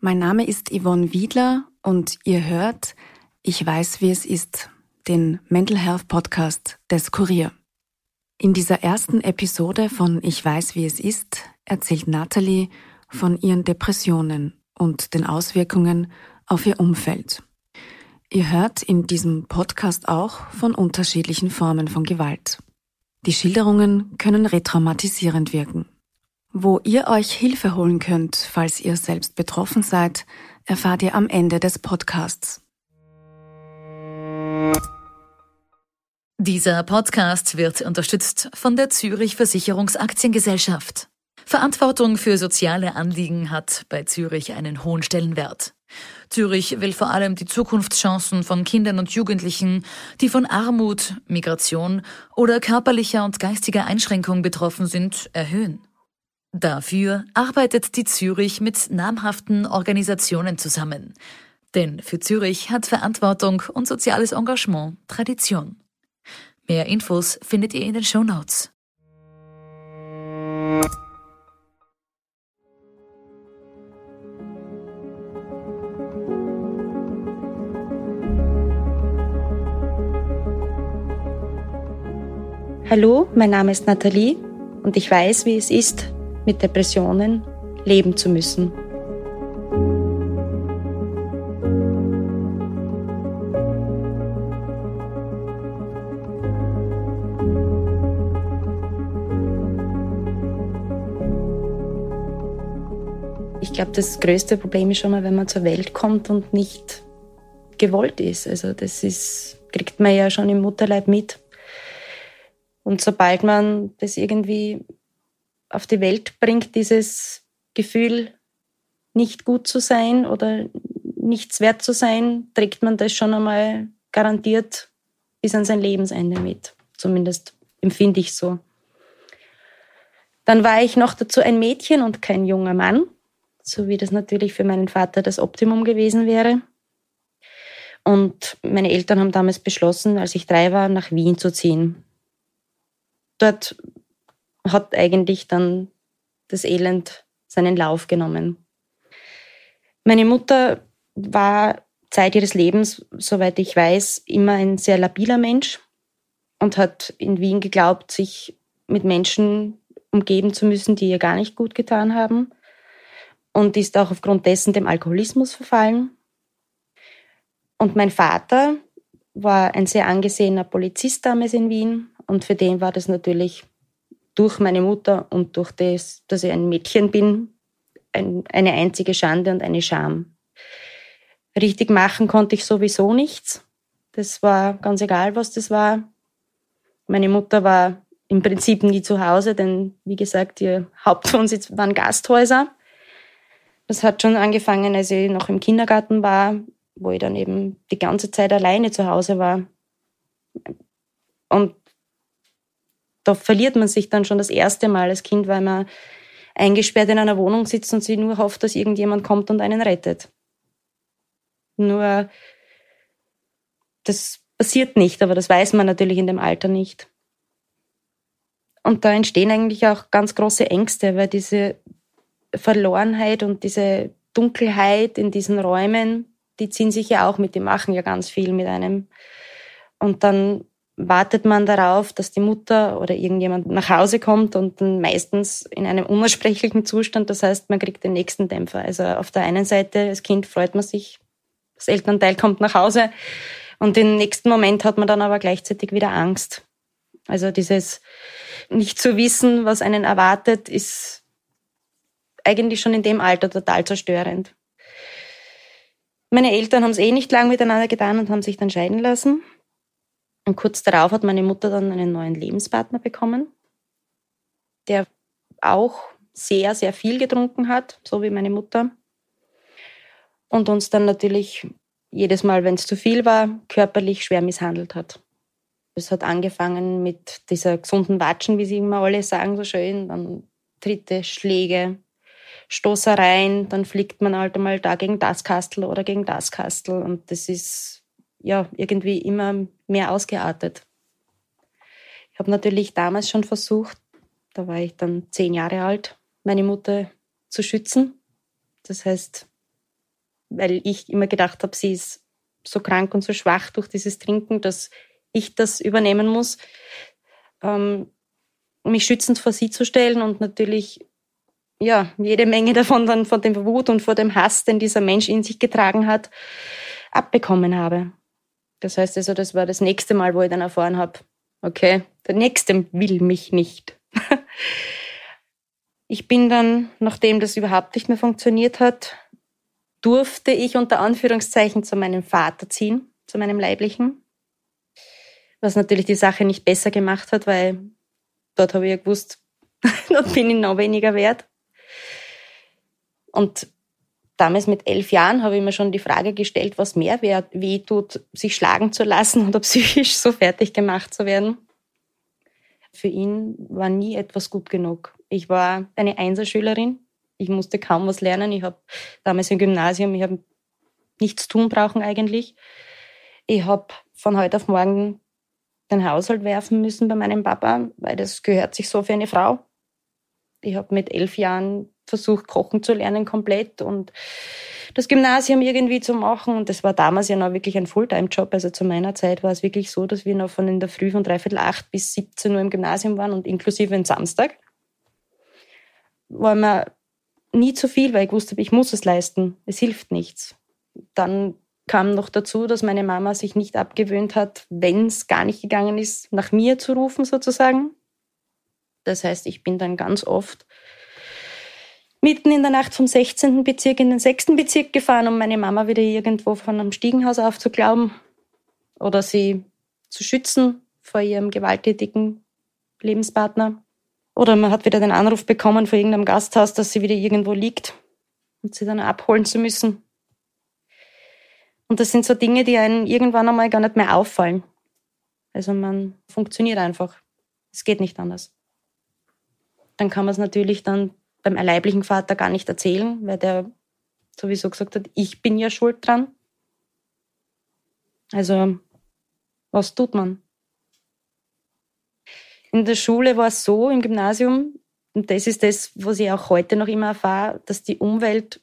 Mein Name ist Yvonne Wiedler und ihr hört Ich weiß, wie es ist, den Mental Health Podcast des Kurier. In dieser ersten Episode von Ich weiß, wie es ist erzählt Natalie von ihren Depressionen und den Auswirkungen auf ihr Umfeld. Ihr hört in diesem Podcast auch von unterschiedlichen Formen von Gewalt. Die Schilderungen können retraumatisierend wirken. Wo ihr euch Hilfe holen könnt, falls ihr selbst betroffen seid, erfahrt ihr am Ende des Podcasts. Dieser Podcast wird unterstützt von der Zürich Versicherungsaktiengesellschaft. Verantwortung für soziale Anliegen hat bei Zürich einen hohen Stellenwert. Zürich will vor allem die Zukunftschancen von Kindern und Jugendlichen, die von Armut, Migration oder körperlicher und geistiger Einschränkung betroffen sind, erhöhen. Dafür arbeitet die Zürich mit namhaften Organisationen zusammen. Denn für Zürich hat Verantwortung und soziales Engagement Tradition. Mehr Infos findet ihr in den Show Notes. Hallo, mein Name ist Nathalie und ich weiß, wie es ist, mit Depressionen leben zu müssen. Ich glaube, das größte Problem ist schon mal, wenn man zur Welt kommt und nicht gewollt ist. Also das ist, kriegt man ja schon im Mutterleib mit. Und sobald man das irgendwie auf die Welt bringt, dieses Gefühl, nicht gut zu sein oder nichts wert zu sein, trägt man das schon einmal garantiert bis an sein Lebensende mit. Zumindest empfinde ich so. Dann war ich noch dazu ein Mädchen und kein junger Mann, so wie das natürlich für meinen Vater das Optimum gewesen wäre. Und meine Eltern haben damals beschlossen, als ich drei war, nach Wien zu ziehen. Dort hat eigentlich dann das Elend seinen Lauf genommen. Meine Mutter war Zeit ihres Lebens, soweit ich weiß, immer ein sehr labiler Mensch und hat in Wien geglaubt, sich mit Menschen umgeben zu müssen, die ihr gar nicht gut getan haben und ist auch aufgrund dessen dem Alkoholismus verfallen. Und mein Vater war ein sehr angesehener Polizist damals in Wien und für den war das natürlich durch meine Mutter und durch das, dass ich ein Mädchen bin, ein, eine einzige Schande und eine Scham. Richtig machen konnte ich sowieso nichts. Das war ganz egal, was das war. Meine Mutter war im Prinzip nie zu Hause, denn wie gesagt, ihr Hauptwohnsitz waren Gasthäuser. Das hat schon angefangen, als ich noch im Kindergarten war, wo ich dann eben die ganze Zeit alleine zu Hause war. Und da verliert man sich dann schon das erste Mal als Kind, weil man eingesperrt in einer Wohnung sitzt und sie nur hofft, dass irgendjemand kommt und einen rettet. Nur das passiert nicht, aber das weiß man natürlich in dem Alter nicht. Und da entstehen eigentlich auch ganz große Ängste, weil diese Verlorenheit und diese Dunkelheit in diesen Räumen, die ziehen sich ja auch mit, die machen ja ganz viel mit einem. Und dann wartet man darauf, dass die Mutter oder irgendjemand nach Hause kommt und dann meistens in einem unaussprechlichen Zustand. Das heißt, man kriegt den nächsten Dämpfer. Also auf der einen Seite, als Kind freut man sich, das Elternteil kommt nach Hause und im nächsten Moment hat man dann aber gleichzeitig wieder Angst. Also dieses nicht zu wissen, was einen erwartet, ist eigentlich schon in dem Alter total zerstörend. Meine Eltern haben es eh nicht lang miteinander getan und haben sich dann scheiden lassen. Und kurz darauf hat meine Mutter dann einen neuen Lebenspartner bekommen, der auch sehr, sehr viel getrunken hat, so wie meine Mutter. Und uns dann natürlich jedes Mal, wenn es zu viel war, körperlich schwer misshandelt hat. Es hat angefangen mit dieser gesunden Watschen, wie sie immer alle sagen, so schön, dann Tritte, Schläge, Stoßereien, dann fliegt man halt einmal da gegen das Kastel oder gegen das Kastel. Und das ist ja irgendwie immer mehr ausgeartet. Ich habe natürlich damals schon versucht, da war ich dann zehn Jahre alt, meine Mutter zu schützen. Das heißt, weil ich immer gedacht habe, sie ist so krank und so schwach durch dieses Trinken, dass ich das übernehmen muss, ähm, mich schützend vor sie zu stellen und natürlich ja jede Menge davon dann von dem Wut und vor dem Hass, den dieser Mensch in sich getragen hat, abbekommen habe. Das heißt also, das war das nächste Mal, wo ich dann erfahren habe, okay, der Nächste will mich nicht. ich bin dann, nachdem das überhaupt nicht mehr funktioniert hat, durfte ich unter Anführungszeichen zu meinem Vater ziehen, zu meinem leiblichen. Was natürlich die Sache nicht besser gemacht hat, weil dort habe ich ja gewusst, dort bin ich noch weniger wert. Und damals mit elf Jahren habe ich mir schon die Frage gestellt, was mehr weh tut, sich schlagen zu lassen oder psychisch so fertig gemacht zu werden. Für ihn war nie etwas gut genug. Ich war eine Einserschülerin. Ich musste kaum was lernen. Ich habe damals im Gymnasium, ich habe nichts tun brauchen eigentlich. Ich habe von heute auf morgen den Haushalt werfen müssen bei meinem Papa, weil das gehört sich so für eine Frau. Ich habe mit elf Jahren versucht, kochen zu lernen komplett und das Gymnasium irgendwie zu machen. Und das war damals ja noch wirklich ein Fulltime-Job. Also zu meiner Zeit war es wirklich so, dass wir noch von in der Früh von dreiviertel acht bis 17 Uhr im Gymnasium waren und inklusive den Samstag. War mir nie zu viel, weil ich wusste, ich muss es leisten. Es hilft nichts. Dann kam noch dazu, dass meine Mama sich nicht abgewöhnt hat, wenn es gar nicht gegangen ist, nach mir zu rufen sozusagen. Das heißt, ich bin dann ganz oft mitten in der Nacht vom 16. Bezirk in den 6. Bezirk gefahren, um meine Mama wieder irgendwo von einem Stiegenhaus aufzuglauben oder sie zu schützen vor ihrem gewalttätigen Lebenspartner. Oder man hat wieder den Anruf bekommen von irgendeinem Gasthaus, dass sie wieder irgendwo liegt und sie dann abholen zu müssen. Und das sind so Dinge, die einen irgendwann einmal gar nicht mehr auffallen. Also man funktioniert einfach. Es geht nicht anders. Dann kann man es natürlich dann beim leiblichen Vater gar nicht erzählen, weil der sowieso gesagt hat, ich bin ja schuld dran. Also, was tut man? In der Schule war es so, im Gymnasium, und das ist das, was ich auch heute noch immer erfahre, dass die Umwelt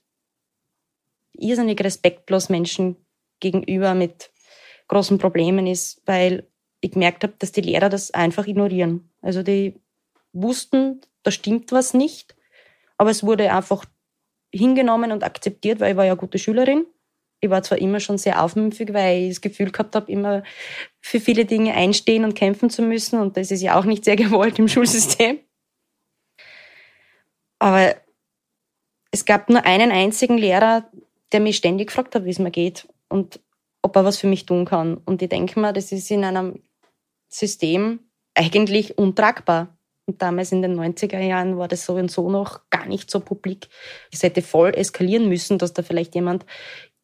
irrsinnig respektlos Menschen gegenüber mit großen Problemen ist, weil ich gemerkt habe, dass die Lehrer das einfach ignorieren. Also die wussten, da stimmt was nicht aber es wurde einfach hingenommen und akzeptiert, weil ich war ja gute Schülerin. Ich war zwar immer schon sehr aufmüpfig, weil ich das Gefühl gehabt habe, immer für viele Dinge einstehen und kämpfen zu müssen. Und das ist ja auch nicht sehr gewollt im Schulsystem. Aber es gab nur einen einzigen Lehrer, der mich ständig gefragt hat, wie es mir geht und ob er was für mich tun kann. Und ich denke mal, das ist in einem System eigentlich untragbar. Und damals in den 90er Jahren war das so und so noch gar nicht so publik. Es hätte voll eskalieren müssen, dass da vielleicht jemand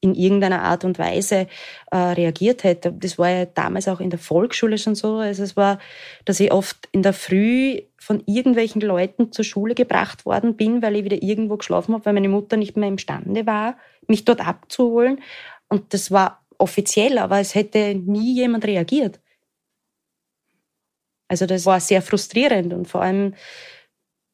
in irgendeiner Art und Weise äh, reagiert hätte. Das war ja damals auch in der Volksschule schon so. Also es war, dass ich oft in der Früh von irgendwelchen Leuten zur Schule gebracht worden bin, weil ich wieder irgendwo geschlafen habe, weil meine Mutter nicht mehr imstande war, mich dort abzuholen. Und das war offiziell, aber es hätte nie jemand reagiert. Also das war sehr frustrierend und vor allem,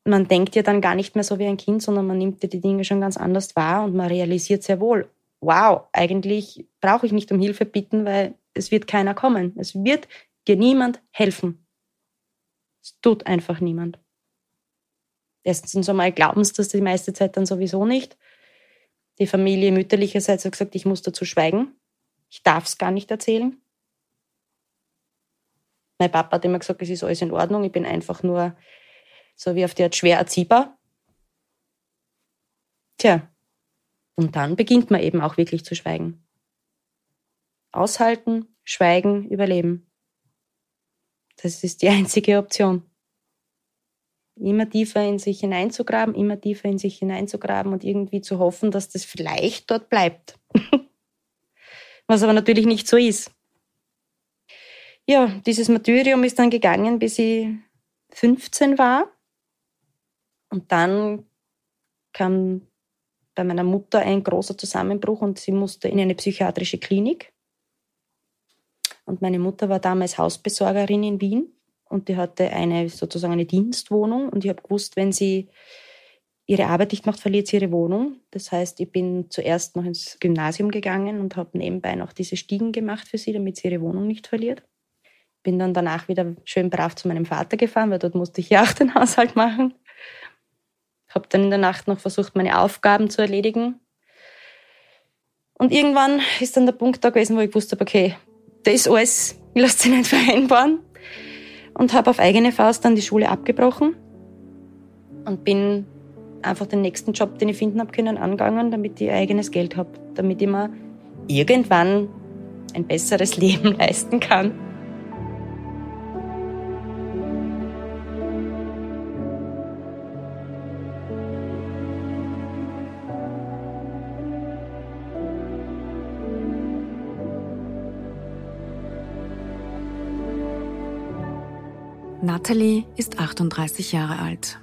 man denkt ja dann gar nicht mehr so wie ein Kind, sondern man nimmt ja die Dinge schon ganz anders wahr und man realisiert sehr wohl, wow, eigentlich brauche ich nicht um Hilfe bitten, weil es wird keiner kommen. Es wird dir niemand helfen. Es tut einfach niemand. Erstens einmal glauben sie das die meiste Zeit dann sowieso nicht. Die Familie mütterlicherseits hat gesagt, ich muss dazu schweigen. Ich darf es gar nicht erzählen. Mein Papa hat immer gesagt, es ist alles in Ordnung, ich bin einfach nur so wie auf die Art schwer erziehbar. Tja, und dann beginnt man eben auch wirklich zu schweigen. Aushalten, schweigen, überleben. Das ist die einzige Option. Immer tiefer in sich hineinzugraben, immer tiefer in sich hineinzugraben und irgendwie zu hoffen, dass das vielleicht dort bleibt. Was aber natürlich nicht so ist ja, dieses Martyrium ist dann gegangen, bis ich 15 war. Und dann kam bei meiner Mutter ein großer Zusammenbruch und sie musste in eine psychiatrische Klinik. Und meine Mutter war damals Hausbesorgerin in Wien und die hatte eine sozusagen eine Dienstwohnung und ich habe gewusst, wenn sie ihre Arbeit nicht macht, verliert sie ihre Wohnung. Das heißt, ich bin zuerst noch ins Gymnasium gegangen und habe nebenbei noch diese Stiegen gemacht für sie, damit sie ihre Wohnung nicht verliert. Bin dann danach wieder schön brav zu meinem Vater gefahren, weil dort musste ich ja auch den Haushalt machen. Habe dann in der Nacht noch versucht, meine Aufgaben zu erledigen. Und irgendwann ist dann der Punkt da gewesen, wo ich wusste, okay, das alles lässt sich nicht vereinbaren. Und habe auf eigene Faust dann die Schule abgebrochen und bin einfach den nächsten Job, den ich finden habe können, angegangen, damit ich eigenes Geld habe, damit ich mir irgendwann ein besseres Leben leisten kann. Natalie ist 38 Jahre alt.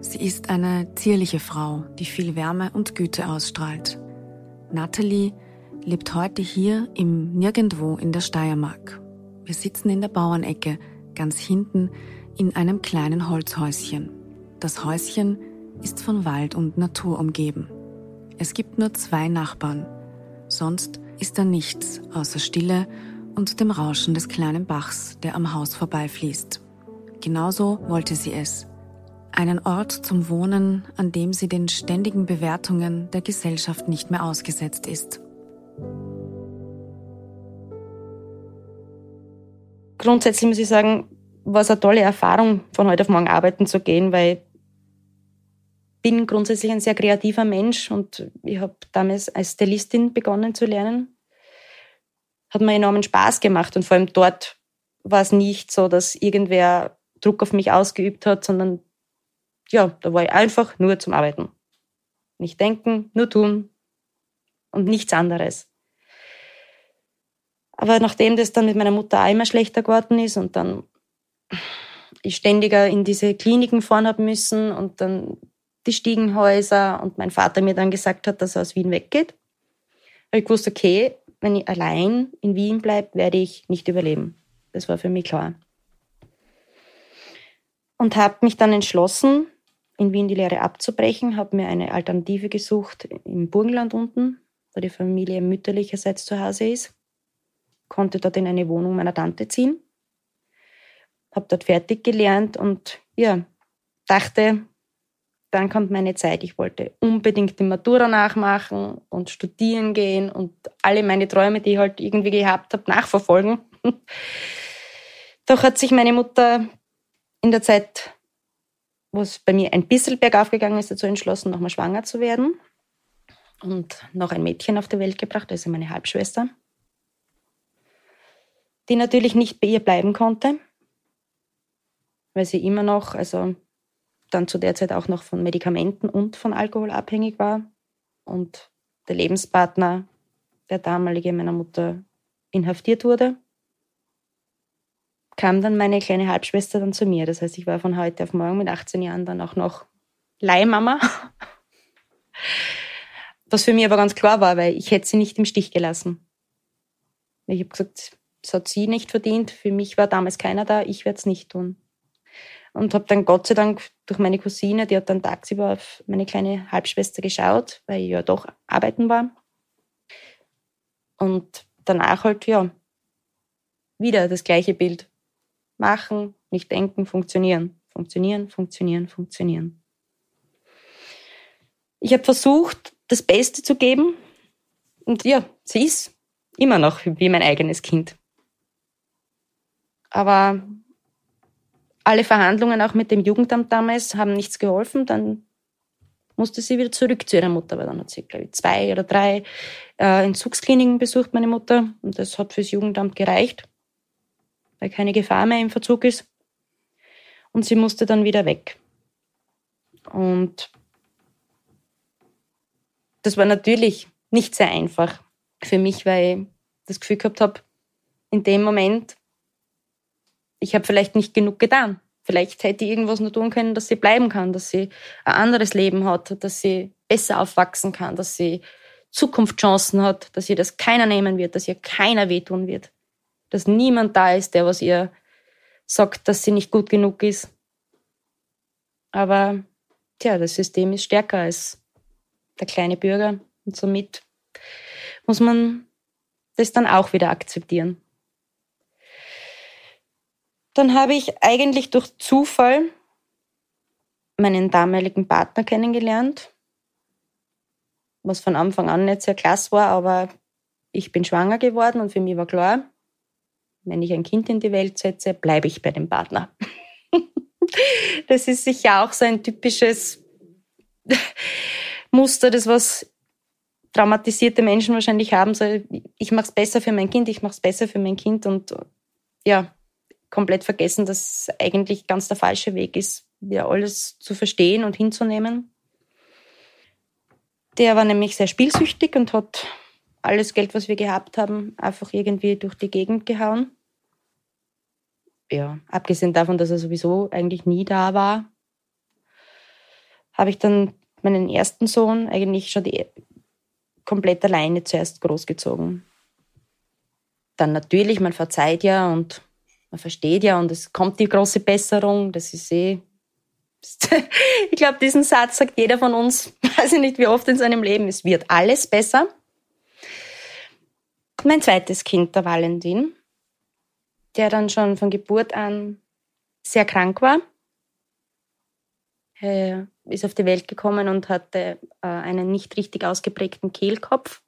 Sie ist eine zierliche Frau, die viel Wärme und Güte ausstrahlt. Natalie lebt heute hier im Nirgendwo in der Steiermark. Wir sitzen in der Bauernecke, ganz hinten in einem kleinen Holzhäuschen. Das Häuschen ist von Wald und Natur umgeben. Es gibt nur zwei Nachbarn. Sonst ist da nichts außer Stille und dem Rauschen des kleinen Bachs, der am Haus vorbeifließt. Genauso wollte sie es. Einen Ort zum Wohnen, an dem sie den ständigen Bewertungen der Gesellschaft nicht mehr ausgesetzt ist. Grundsätzlich muss ich sagen, war es eine tolle Erfahrung, von heute auf morgen arbeiten zu gehen, weil ich bin grundsätzlich ein sehr kreativer Mensch und ich habe damals als Stylistin begonnen zu lernen. Hat mir enormen Spaß gemacht und vor allem dort war es nicht so, dass irgendwer Druck auf mich ausgeübt hat, sondern ja, da war ich einfach nur zum Arbeiten. Nicht denken, nur tun und nichts anderes. Aber nachdem das dann mit meiner Mutter auch immer schlechter geworden ist und dann ich ständiger in diese Kliniken fahren habe müssen und dann die Stiegenhäuser und mein Vater mir dann gesagt hat, dass er aus Wien weggeht, habe ich gewusst, okay, wenn ich allein in Wien bleibe, werde ich nicht überleben. Das war für mich klar. Und habe mich dann entschlossen, in Wien die Lehre abzubrechen, habe mir eine Alternative gesucht im Burgenland unten, wo die Familie mütterlicherseits zu Hause ist. Konnte dort in eine Wohnung meiner Tante ziehen. Habe dort fertig gelernt und ja, dachte, dann kommt meine Zeit. Ich wollte unbedingt die Matura nachmachen und studieren gehen und alle meine Träume, die ich halt irgendwie gehabt habe, nachverfolgen. Doch hat sich meine Mutter in der Zeit wo es bei mir ein bisschen bergauf gegangen ist, dazu entschlossen, nochmal schwanger zu werden und noch ein Mädchen auf die Welt gebracht, also meine Halbschwester, die natürlich nicht bei ihr bleiben konnte, weil sie immer noch, also dann zu der Zeit auch noch von Medikamenten und von Alkohol abhängig war und der Lebenspartner, der damalige meiner Mutter, inhaftiert wurde kam dann meine kleine Halbschwester dann zu mir. Das heißt, ich war von heute auf morgen mit 18 Jahren dann auch noch Leihmama. Was für mich aber ganz klar war, weil ich hätte sie nicht im Stich gelassen. Ich habe gesagt, das hat sie nicht verdient. Für mich war damals keiner da, ich werde es nicht tun. Und habe dann Gott sei Dank durch meine Cousine, die hat dann tagsüber auf meine kleine Halbschwester geschaut, weil ich ja doch arbeiten war. Und danach halt, ja, wieder das gleiche Bild machen, nicht denken, funktionieren. Funktionieren, funktionieren, funktionieren. Ich habe versucht, das Beste zu geben. Und ja, sie ist immer noch wie mein eigenes Kind. Aber alle Verhandlungen auch mit dem Jugendamt damals haben nichts geholfen. Dann musste sie wieder zurück zu ihrer Mutter, weil dann hat sie, glaube ich, zwei oder drei äh, Entzugskliniken besucht, meine Mutter. Und das hat fürs Jugendamt gereicht weil keine Gefahr mehr im Verzug ist. Und sie musste dann wieder weg. Und das war natürlich nicht sehr einfach für mich, weil ich das Gefühl gehabt habe, in dem Moment, ich habe vielleicht nicht genug getan. Vielleicht hätte ich irgendwas nur tun können, dass sie bleiben kann, dass sie ein anderes Leben hat, dass sie besser aufwachsen kann, dass sie Zukunftschancen hat, dass ihr das keiner nehmen wird, dass ihr keiner wehtun wird dass niemand da ist, der was ihr sagt, dass sie nicht gut genug ist. Aber tja, das System ist stärker als der kleine Bürger und somit muss man das dann auch wieder akzeptieren. Dann habe ich eigentlich durch Zufall meinen damaligen Partner kennengelernt, was von Anfang an nicht sehr klasse war, aber ich bin schwanger geworden und für mich war klar, wenn ich ein Kind in die Welt setze, bleibe ich bei dem Partner. das ist sicher auch so ein typisches Muster, das was traumatisierte Menschen wahrscheinlich haben. So, ich mache es besser für mein Kind, ich mache es besser für mein Kind und ja, komplett vergessen, dass eigentlich ganz der falsche Weg ist, ja alles zu verstehen und hinzunehmen. Der war nämlich sehr spielsüchtig und hat alles Geld, was wir gehabt haben, einfach irgendwie durch die Gegend gehauen. Ja, abgesehen davon, dass er sowieso eigentlich nie da war, habe ich dann meinen ersten Sohn eigentlich schon die, komplett alleine zuerst großgezogen. Dann natürlich, man verzeiht ja und man versteht ja und es kommt die große Besserung, das ist eh. Ich glaube, diesen Satz sagt jeder von uns, weiß ich nicht wie oft in seinem Leben, es wird alles besser. Mein zweites Kind, der Valentin, der dann schon von Geburt an sehr krank war. Er ist auf die Welt gekommen und hatte äh, einen nicht richtig ausgeprägten Kehlkopf.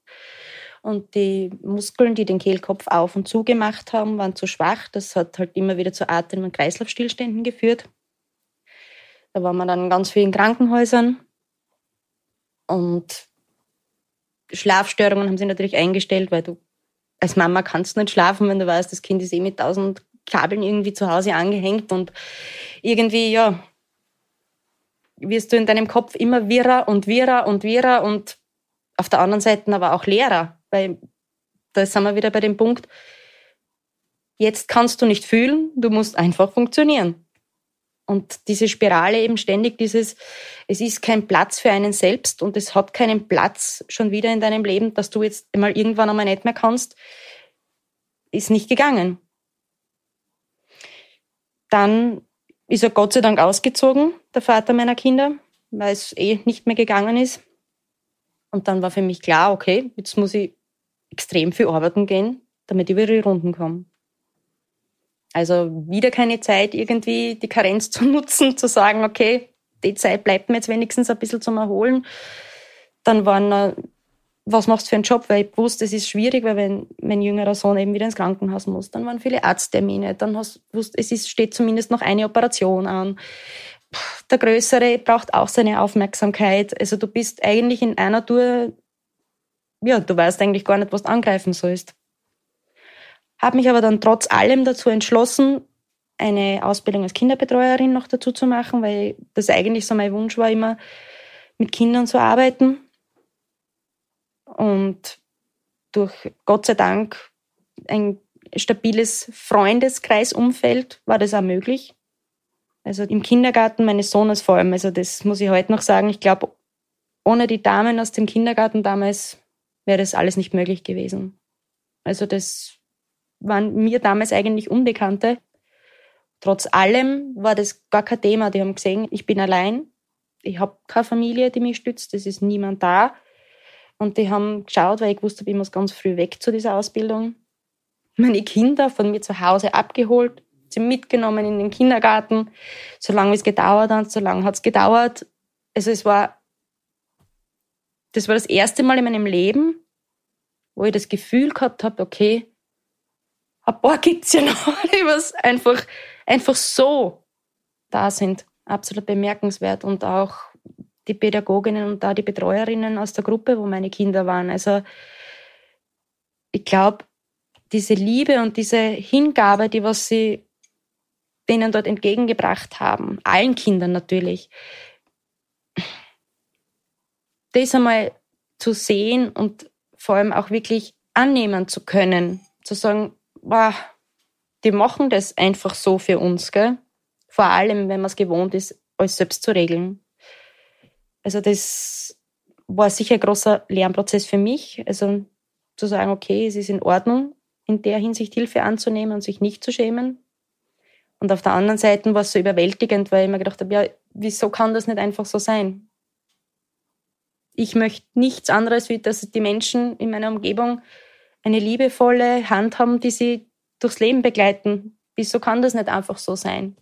Und die Muskeln, die den Kehlkopf auf und zu gemacht haben, waren zu schwach. Das hat halt immer wieder zu Atem- und Kreislaufstillständen geführt. Da waren wir dann in ganz vielen Krankenhäusern. Und Schlafstörungen haben sie natürlich eingestellt, weil du als Mama kannst nicht schlafen, wenn du weißt, das Kind ist eh mit tausend Kabeln irgendwie zu Hause angehängt und irgendwie, ja, wirst du in deinem Kopf immer wirrer und wirrer und wirrer und auf der anderen Seite aber auch leerer, weil da sind wir wieder bei dem Punkt, jetzt kannst du nicht fühlen, du musst einfach funktionieren. Und diese Spirale eben ständig dieses, es ist kein Platz für einen selbst und es hat keinen Platz schon wieder in deinem Leben, dass du jetzt mal irgendwann einmal nicht mehr kannst, ist nicht gegangen. Dann ist er Gott sei Dank ausgezogen, der Vater meiner Kinder, weil es eh nicht mehr gegangen ist. Und dann war für mich klar, okay, jetzt muss ich extrem viel arbeiten gehen, damit ich über die Runden komme. Also wieder keine Zeit, irgendwie die Karenz zu nutzen, zu sagen, okay, die Zeit bleibt mir jetzt wenigstens ein bisschen zum Erholen. Dann waren, was machst du für einen Job? Weil ich wusste, es ist schwierig, weil wenn mein jüngerer Sohn eben wieder ins Krankenhaus muss, dann waren viele Arzttermine, dann hast du gewusst, es ist, steht zumindest noch eine Operation an. Der Größere braucht auch seine Aufmerksamkeit. Also du bist eigentlich in einer Tour, ja, du weißt eigentlich gar nicht, was du angreifen sollst habe mich aber dann trotz allem dazu entschlossen, eine Ausbildung als Kinderbetreuerin noch dazu zu machen, weil das eigentlich so mein Wunsch war, immer mit Kindern zu arbeiten. Und durch Gott sei Dank ein stabiles Freundeskreisumfeld war das auch möglich. Also im Kindergarten meines Sohnes vor allem, also das muss ich heute noch sagen, ich glaube, ohne die Damen aus dem Kindergarten damals wäre das alles nicht möglich gewesen. Also das waren mir damals eigentlich Unbekannte. Trotz allem war das gar kein Thema. Die haben gesehen, ich bin allein, ich habe keine Familie, die mich stützt, es ist niemand da. Und die haben geschaut, weil ich wusste, ich muss ganz früh weg zu dieser Ausbildung. Meine Kinder von mir zu Hause abgeholt, sie mitgenommen in den Kindergarten. So lange es gedauert hat, so lange hat es gedauert. Also es war, das war das erste Mal in meinem Leben, wo ich das Gefühl gehabt habe, okay, ein paar gibt's ja noch, die was einfach, einfach so da sind. Absolut bemerkenswert. Und auch die Pädagoginnen und da die Betreuerinnen aus der Gruppe, wo meine Kinder waren. Also ich glaube, diese Liebe und diese Hingabe, die was sie denen dort entgegengebracht haben, allen Kindern natürlich, das einmal zu sehen und vor allem auch wirklich annehmen zu können, zu sagen, boah, die machen das einfach so für uns, gell? Vor allem, wenn man es gewohnt ist, alles selbst zu regeln. Also das war sicher ein großer Lernprozess für mich. Also zu sagen, okay, es ist in Ordnung, in der Hinsicht Hilfe anzunehmen und sich nicht zu schämen. Und auf der anderen Seite war es so überwältigend, weil ich mir gedacht habe, ja, wieso kann das nicht einfach so sein? Ich möchte nichts anderes, wie dass die Menschen in meiner Umgebung eine liebevolle Hand haben, die sie durchs Leben begleiten. Wieso kann das nicht einfach so sein?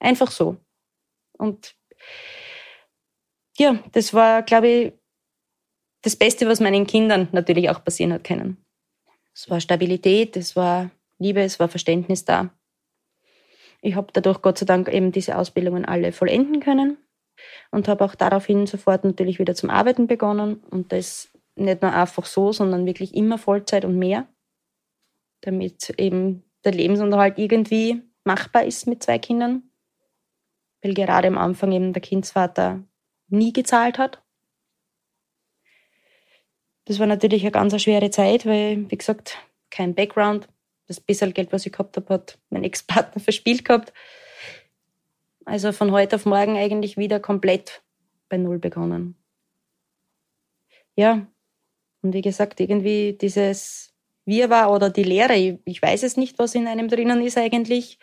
Einfach so. Und ja, das war, glaube ich, das Beste, was meinen Kindern natürlich auch passieren hat können. Es war Stabilität, es war Liebe, es war Verständnis da. Ich habe dadurch Gott sei Dank eben diese Ausbildungen alle vollenden können und habe auch daraufhin sofort natürlich wieder zum Arbeiten begonnen und das nicht nur einfach so, sondern wirklich immer Vollzeit und mehr, damit eben der Lebensunterhalt irgendwie machbar ist mit zwei Kindern, weil gerade am Anfang eben der Kindsvater nie gezahlt hat. Das war natürlich eine ganz schwere Zeit, weil, wie gesagt, kein Background. Das bisschen Geld, was ich gehabt habe, hat mein Ex-Partner verspielt gehabt. Also von heute auf morgen eigentlich wieder komplett bei Null begonnen. Ja, und wie gesagt, irgendwie dieses Wirrwarr oder die Lehre, ich, ich weiß es nicht, was in einem drinnen ist eigentlich,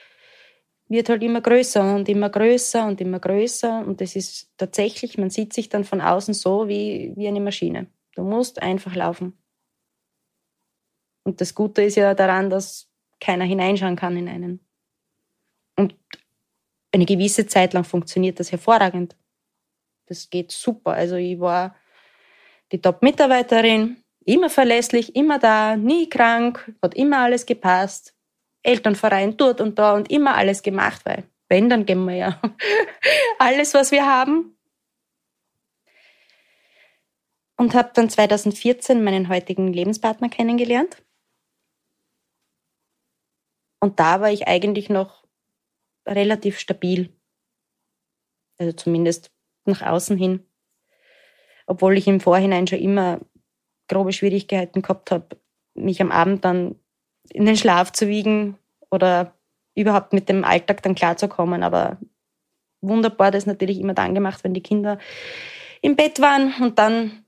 wird halt immer größer und immer größer und immer größer. Und das ist tatsächlich, man sieht sich dann von außen so wie, wie eine Maschine. Du musst einfach laufen. Und das Gute ist ja daran, dass keiner hineinschauen kann in einen. Und eine gewisse Zeit lang funktioniert das hervorragend. Das geht super. Also ich war die Top-Mitarbeiterin, immer verlässlich, immer da, nie krank, hat immer alles gepasst. Elternverein dort und da und immer alles gemacht, weil wenn, dann geben wir ja alles, was wir haben. Und habe dann 2014 meinen heutigen Lebenspartner kennengelernt. Und da war ich eigentlich noch relativ stabil. Also zumindest nach außen hin. Obwohl ich im Vorhinein schon immer grobe Schwierigkeiten gehabt habe, mich am Abend dann in den Schlaf zu wiegen oder überhaupt mit dem Alltag dann klarzukommen. Aber wunderbar das natürlich immer dann gemacht, wenn die Kinder im Bett waren und dann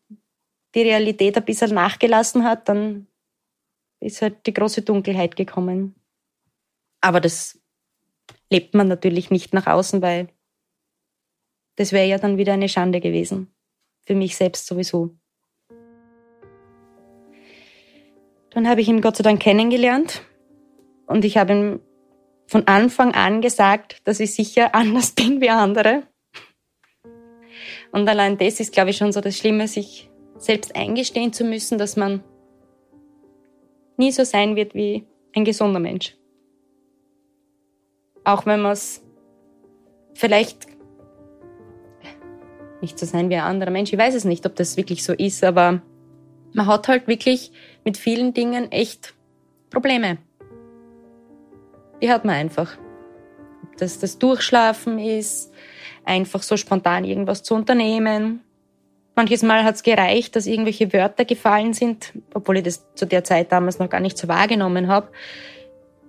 die Realität ein bisschen nachgelassen hat, dann ist halt die große Dunkelheit gekommen. Aber das lebt man natürlich nicht nach außen, weil das wäre ja dann wieder eine Schande gewesen. Für mich selbst sowieso. Dann habe ich ihn Gott sei Dank kennengelernt und ich habe ihm von Anfang an gesagt, dass ich sicher anders bin wie andere. Und allein das ist, glaube ich, schon so das Schlimme, sich selbst eingestehen zu müssen, dass man nie so sein wird wie ein gesunder Mensch. Auch wenn man es vielleicht nicht so sein wie ein anderer Mensch. Ich weiß es nicht, ob das wirklich so ist, aber man hat halt wirklich mit vielen Dingen echt Probleme. Die hat man einfach. Ob das das Durchschlafen ist, einfach so spontan irgendwas zu unternehmen. Manches Mal hat es gereicht, dass irgendwelche Wörter gefallen sind, obwohl ich das zu der Zeit damals noch gar nicht so wahrgenommen habe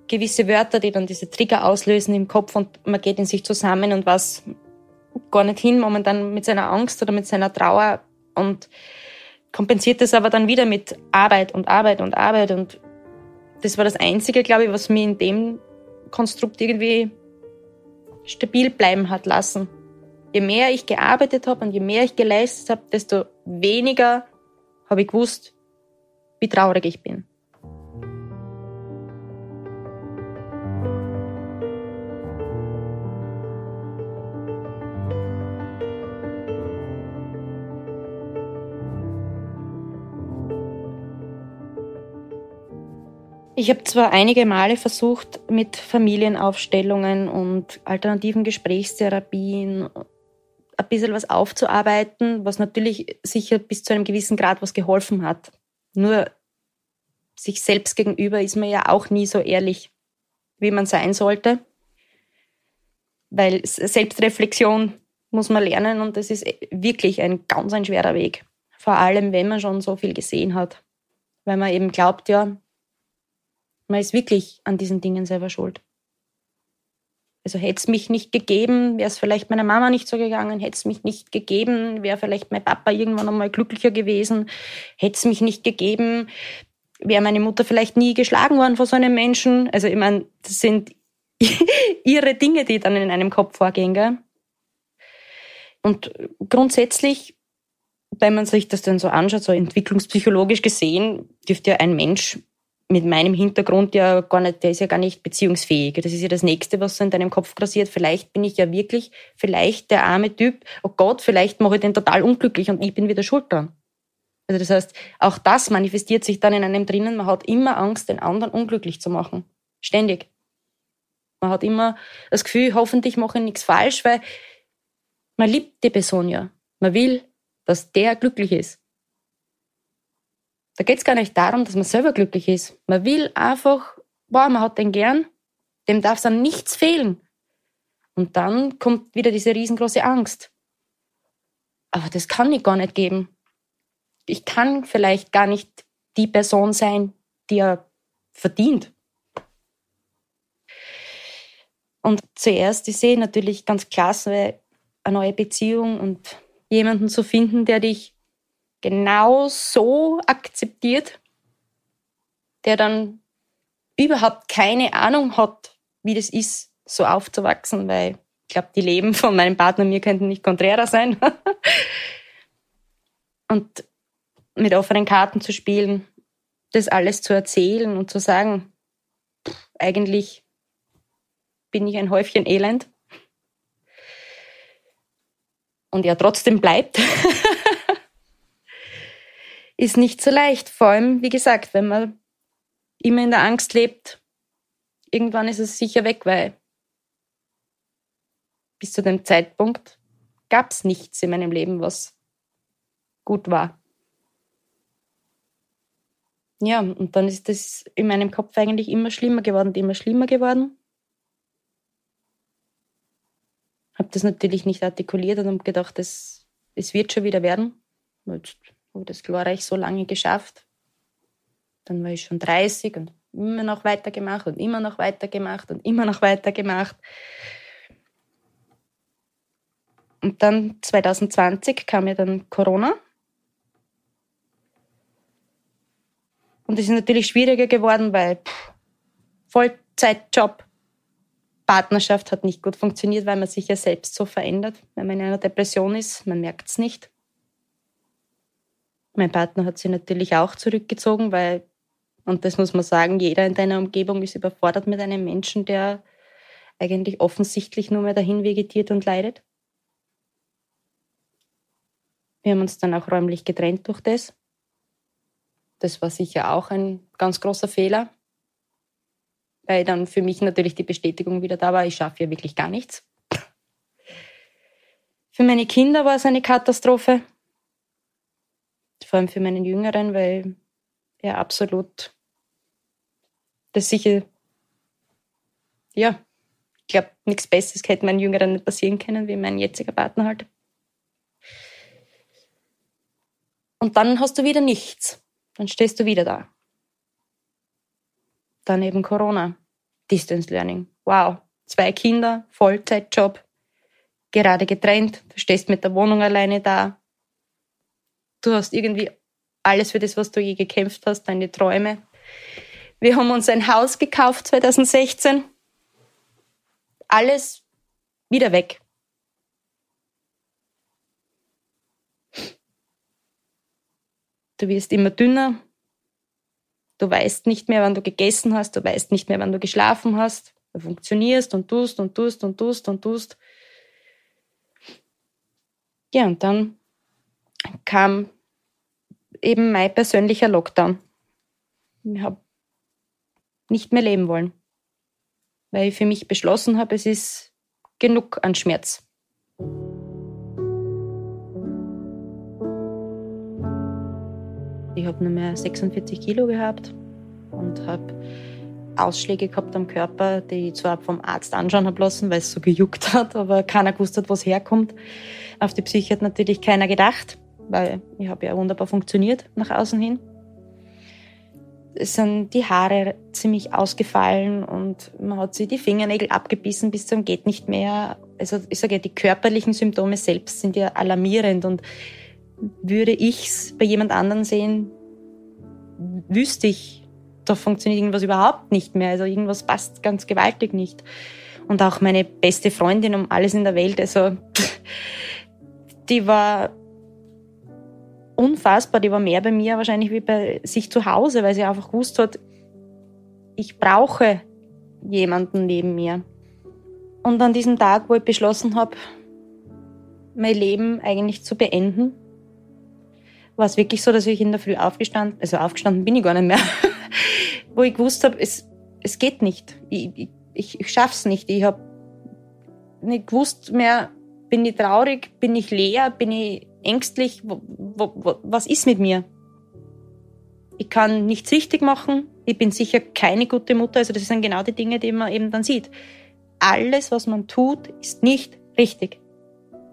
gewisse Wörter, die dann diese Trigger auslösen im Kopf und man geht in sich zusammen und was gar nicht hin momentan mit seiner Angst oder mit seiner Trauer und kompensiert das aber dann wieder mit Arbeit und Arbeit und Arbeit und das war das Einzige, glaube ich, was mir in dem Konstrukt irgendwie stabil bleiben hat lassen. Je mehr ich gearbeitet habe und je mehr ich geleistet habe, desto weniger habe ich gewusst, wie traurig ich bin. Ich habe zwar einige Male versucht, mit Familienaufstellungen und alternativen Gesprächstherapien ein bisschen was aufzuarbeiten, was natürlich sicher bis zu einem gewissen Grad was geholfen hat. Nur sich selbst gegenüber ist man ja auch nie so ehrlich, wie man sein sollte. Weil Selbstreflexion muss man lernen und das ist wirklich ein ganz ein schwerer Weg. Vor allem, wenn man schon so viel gesehen hat. Weil man eben glaubt, ja, man ist wirklich an diesen Dingen selber schuld. Also hätte es mich nicht gegeben, wäre es vielleicht meiner Mama nicht so gegangen, hätte es mich nicht gegeben, wäre vielleicht mein Papa irgendwann einmal glücklicher gewesen, hätte es mich nicht gegeben, wäre meine Mutter vielleicht nie geschlagen worden von so einem Menschen. Also ich meine, das sind ihre Dinge, die dann in einem Kopf vorgehen. Gell? Und grundsätzlich, wenn man sich das dann so anschaut, so entwicklungspsychologisch gesehen, dürfte ja ein Mensch mit meinem Hintergrund ja gar nicht, der ist ja gar nicht beziehungsfähig. Das ist ja das Nächste, was so in deinem Kopf grassiert. Vielleicht bin ich ja wirklich, vielleicht der arme Typ, oh Gott, vielleicht mache ich den total unglücklich und ich bin wieder schuld dran. Also das heißt, auch das manifestiert sich dann in einem drinnen. Man hat immer Angst, den anderen unglücklich zu machen. Ständig. Man hat immer das Gefühl, hoffentlich mache ich nichts falsch, weil man liebt die Person ja. Man will, dass der glücklich ist. Da geht es gar nicht darum, dass man selber glücklich ist. Man will einfach, boah, man hat den gern, dem darf es an nichts fehlen. Und dann kommt wieder diese riesengroße Angst. Aber das kann ich gar nicht geben. Ich kann vielleicht gar nicht die Person sein, die er verdient. Und zuerst, ich sehe natürlich ganz klasse eine neue Beziehung und jemanden zu finden, der dich genau so akzeptiert, der dann überhaupt keine Ahnung hat, wie das ist, so aufzuwachsen, weil ich glaube, die Leben von meinem Partner und mir könnten nicht konträrer sein. und mit offenen Karten zu spielen, das alles zu erzählen und zu sagen, eigentlich bin ich ein Häufchen Elend. Und er trotzdem bleibt. ist nicht so leicht. Vor allem, wie gesagt, wenn man immer in der Angst lebt, irgendwann ist es sicher weg, weil bis zu dem Zeitpunkt gab es nichts in meinem Leben, was gut war. Ja, und dann ist das in meinem Kopf eigentlich immer schlimmer geworden, immer schlimmer geworden. Habe das natürlich nicht artikuliert und habe gedacht, es, wird schon wieder werden. Jetzt habe das glorreich so lange geschafft. Dann war ich schon 30 und immer noch weitergemacht und immer noch weitergemacht und immer noch weitergemacht. Und dann 2020 kam ja dann Corona. Und es ist natürlich schwieriger geworden, weil pff, Vollzeitjob, Partnerschaft hat nicht gut funktioniert, weil man sich ja selbst so verändert. Wenn man in einer Depression ist, man merkt es nicht. Mein Partner hat sich natürlich auch zurückgezogen, weil, und das muss man sagen, jeder in deiner Umgebung ist überfordert mit einem Menschen, der eigentlich offensichtlich nur mehr dahin vegetiert und leidet. Wir haben uns dann auch räumlich getrennt durch das. Das war sicher auch ein ganz großer Fehler, weil dann für mich natürlich die Bestätigung wieder da war, ich schaffe ja wirklich gar nichts. Für meine Kinder war es eine Katastrophe, vor allem für meinen Jüngeren, weil er absolut das sicher, ja, ich glaube, nichts Besseres hätte meinen Jüngeren nicht passieren können, wie mein jetziger Partner halt. Und dann hast du wieder nichts. Dann stehst du wieder da. Dann eben Corona. Distance Learning. Wow. Zwei Kinder, Vollzeitjob, gerade getrennt. Du stehst mit der Wohnung alleine da. Du hast irgendwie alles für das, was du je gekämpft hast, deine Träume. Wir haben uns ein Haus gekauft 2016. Alles wieder weg. Du wirst immer dünner. Du weißt nicht mehr, wann du gegessen hast. Du weißt nicht mehr, wann du geschlafen hast. Du funktionierst und tust und tust und tust und tust. Ja, und dann kam eben mein persönlicher Lockdown. Ich habe nicht mehr leben wollen, weil ich für mich beschlossen habe, es ist genug an Schmerz. Ich habe nur mehr 46 Kilo gehabt und habe Ausschläge gehabt am Körper, die ich zwar vom Arzt anschauen habe lassen, weil es so gejuckt hat, aber keiner gewusst hat, wo es herkommt. Auf die Psyche hat natürlich keiner gedacht, weil ich habe ja wunderbar funktioniert nach außen hin. Es sind die Haare ziemlich ausgefallen und man hat sich die Fingernägel abgebissen bis zum geht nicht mehr. Also ich sage ja, die körperlichen Symptome selbst sind ja alarmierend und würde ich es bei jemand anderen sehen, wüsste ich, da funktioniert irgendwas überhaupt nicht mehr. Also irgendwas passt ganz gewaltig nicht. Und auch meine beste Freundin um alles in der Welt, also die war unfassbar. Die war mehr bei mir wahrscheinlich wie bei sich zu Hause, weil sie einfach gewusst hat, ich brauche jemanden neben mir. Und an diesem Tag, wo ich beschlossen habe, mein Leben eigentlich zu beenden, war es wirklich so, dass ich in der Früh aufgestanden, also aufgestanden bin ich gar nicht mehr, wo ich gewusst habe, es, es geht nicht. Ich, ich, ich schaff's nicht. Ich habe nicht gewusst mehr, bin ich traurig, bin ich leer, bin ich ängstlich, wo, wo, was ist mit mir? Ich kann nichts richtig machen, ich bin sicher keine gute Mutter, also das sind genau die Dinge, die man eben dann sieht. Alles, was man tut, ist nicht richtig.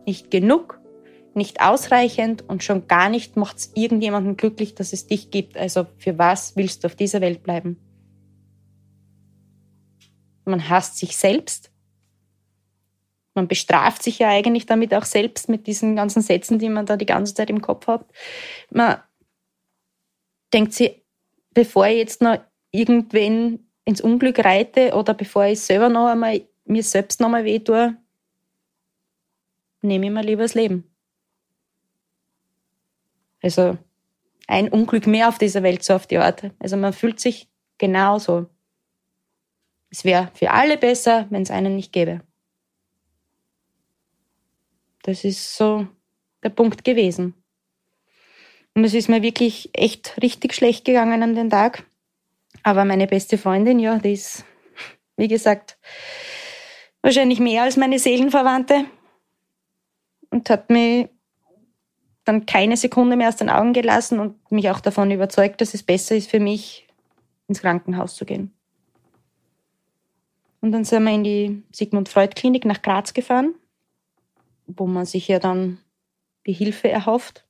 Nicht genug, nicht ausreichend und schon gar nicht macht es irgendjemanden glücklich, dass es dich gibt. Also für was willst du auf dieser Welt bleiben? Man hasst sich selbst. Man bestraft sich ja eigentlich damit auch selbst mit diesen ganzen Sätzen, die man da die ganze Zeit im Kopf hat. Man denkt sich, bevor ich jetzt noch irgendwen ins Unglück reite oder bevor ich selber noch einmal mir selbst noch einmal weh tue, nehme ich mir lieber das Leben. Also ein Unglück mehr auf dieser Welt, so auf die Art. Also man fühlt sich genauso. Es wäre für alle besser, wenn es einen nicht gäbe. Das ist so der Punkt gewesen. Und es ist mir wirklich echt richtig schlecht gegangen an den Tag. Aber meine beste Freundin, ja, die ist, wie gesagt, wahrscheinlich mehr als meine Seelenverwandte und hat mich dann keine Sekunde mehr aus den Augen gelassen und mich auch davon überzeugt, dass es besser ist für mich, ins Krankenhaus zu gehen. Und dann sind wir in die Sigmund Freud Klinik nach Graz gefahren, wo man sich ja dann die Hilfe erhofft.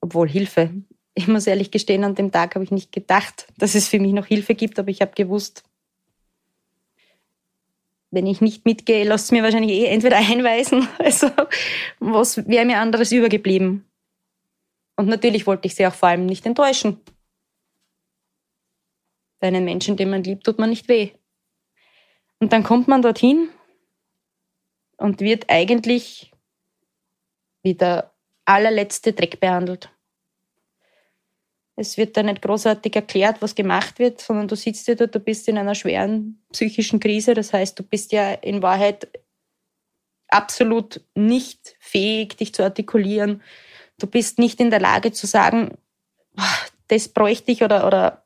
Obwohl Hilfe, ich muss ehrlich gestehen, an dem Tag habe ich nicht gedacht, dass es für mich noch Hilfe gibt, aber ich habe gewusst, wenn ich nicht mitgehe, lasst es mir wahrscheinlich eh entweder einweisen. Also, was wäre mir anderes übergeblieben? Und natürlich wollte ich sie auch vor allem nicht enttäuschen. Bei einem Menschen, den man liebt, tut man nicht weh. Und dann kommt man dorthin und wird eigentlich wie der allerletzte Dreck behandelt. Es wird da nicht großartig erklärt, was gemacht wird, sondern du sitzt dir dort, du bist in einer schweren psychischen Krise. Das heißt, du bist ja in Wahrheit absolut nicht fähig, dich zu artikulieren. Du bist nicht in der Lage zu sagen, das bräuchte ich oder, oder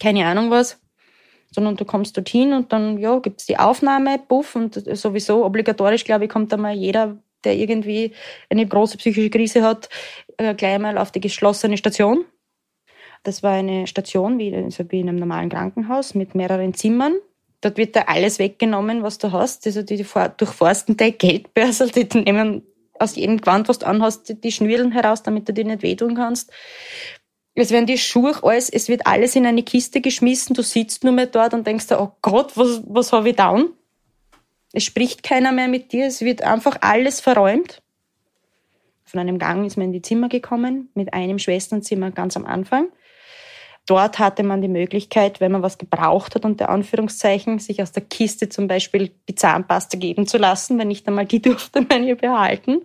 keine Ahnung was, sondern du kommst dorthin und dann ja, gibt es die Aufnahme, puff, und sowieso obligatorisch, glaube ich, kommt da mal jeder, der irgendwie eine große psychische Krise hat, äh, gleich mal auf die geschlossene Station das war eine Station wie, also wie in einem normalen Krankenhaus mit mehreren Zimmern. Dort wird da alles weggenommen, was du hast. Also die, durchforsten deine Geldbörse, die nehmen aus jedem Gewand, was du anhast, die Schnürlen heraus, damit du dir nicht wehtun kannst. Es werden die Schuhe, alles, es wird alles in eine Kiste geschmissen, du sitzt nur mehr dort und denkst dir, oh Gott, was, was habe ich down? Es spricht keiner mehr mit dir, es wird einfach alles verräumt. Von einem Gang ist man in die Zimmer gekommen, mit einem Schwesternzimmer ganz am Anfang. Dort hatte man die Möglichkeit, wenn man was gebraucht hat, unter Anführungszeichen, sich aus der Kiste zum Beispiel die Zahnpasta geben zu lassen, wenn nicht einmal die durfte man ihr behalten.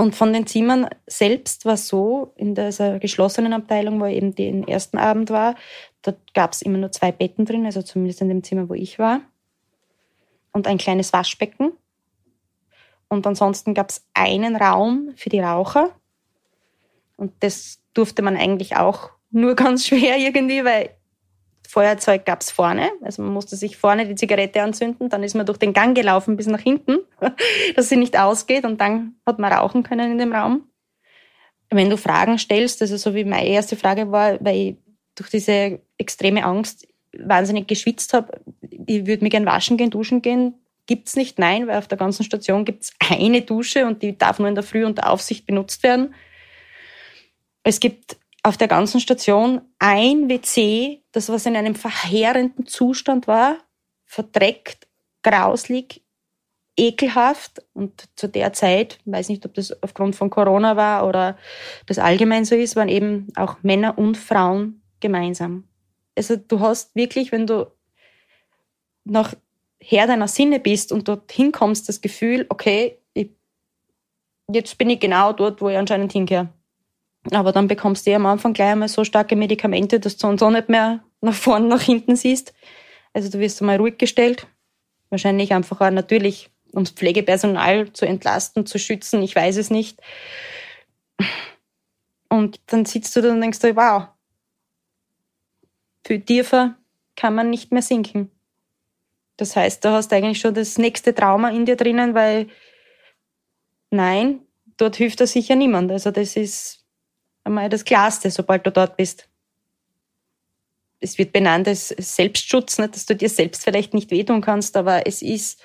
Und von den Zimmern selbst war so, in dieser geschlossenen Abteilung, wo eben den ersten Abend war, dort gab es immer nur zwei Betten drin, also zumindest in dem Zimmer, wo ich war. Und ein kleines Waschbecken. Und ansonsten gab es einen Raum für die Raucher. Und das durfte man eigentlich auch nur ganz schwer irgendwie, weil Feuerzeug gab's vorne. Also man musste sich vorne die Zigarette anzünden, dann ist man durch den Gang gelaufen bis nach hinten, dass sie nicht ausgeht und dann hat man rauchen können in dem Raum. Wenn du Fragen stellst, also so wie meine erste Frage war, weil ich durch diese extreme Angst wahnsinnig geschwitzt habe, ich würde mir gern waschen gehen, duschen gehen, gibt's nicht, nein, weil auf der ganzen Station gibt's eine Dusche und die darf nur in der Früh unter Aufsicht benutzt werden. Es gibt auf der ganzen Station ein WC, das was in einem verheerenden Zustand war, verdreckt, grauslig, ekelhaft und zu der Zeit, weiß nicht, ob das aufgrund von Corona war oder das allgemein so ist, waren eben auch Männer und Frauen gemeinsam. Also du hast wirklich, wenn du noch Herr deiner Sinne bist und dorthin kommst, das Gefühl, okay, jetzt bin ich genau dort, wo ich anscheinend hingehöre. Aber dann bekommst du am Anfang gleich einmal so starke Medikamente, dass du uns auch nicht mehr nach vorne, nach hinten siehst. Also du wirst einmal ruhig gestellt. Wahrscheinlich einfach auch natürlich, um das Pflegepersonal zu entlasten, zu schützen. Ich weiß es nicht. Und dann sitzt du da und denkst du, wow, viel tiefer kann man nicht mehr sinken. Das heißt, du hast eigentlich schon das nächste Trauma in dir drinnen, weil nein, dort hilft dir sicher niemand. Also das ist einmal das Klarste, sobald du dort bist. Es wird benannt als Selbstschutz, nicht, dass du dir selbst vielleicht nicht wehtun kannst, aber es ist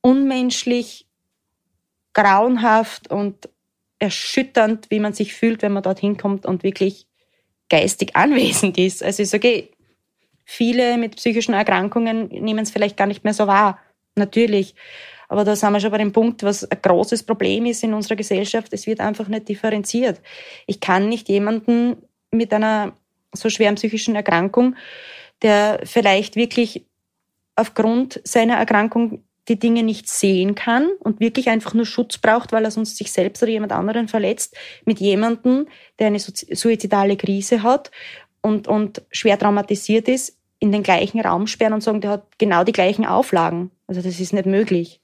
unmenschlich, grauenhaft und erschütternd, wie man sich fühlt, wenn man dorthin kommt und wirklich geistig anwesend ist. Also ich sage, viele mit psychischen Erkrankungen nehmen es vielleicht gar nicht mehr so wahr. Natürlich. Aber da sind wir schon bei dem Punkt, was ein großes Problem ist in unserer Gesellschaft. Es wird einfach nicht differenziert. Ich kann nicht jemanden mit einer so schweren psychischen Erkrankung, der vielleicht wirklich aufgrund seiner Erkrankung die Dinge nicht sehen kann und wirklich einfach nur Schutz braucht, weil er sonst sich selbst oder jemand anderen verletzt, mit jemandem, der eine suizidale Krise hat und, und schwer traumatisiert ist, in den gleichen Raum sperren und sagen, der hat genau die gleichen Auflagen. Also das ist nicht möglich.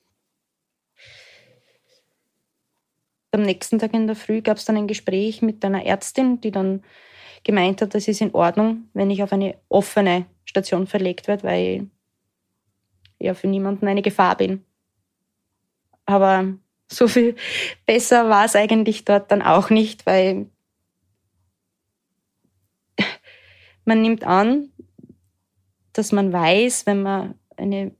Am nächsten Tag in der Früh gab es dann ein Gespräch mit einer Ärztin, die dann gemeint hat, das ist in Ordnung, wenn ich auf eine offene Station verlegt werde, weil ja für niemanden eine Gefahr bin. Aber so viel besser war es eigentlich dort dann auch nicht, weil man nimmt an, dass man weiß, wenn man eine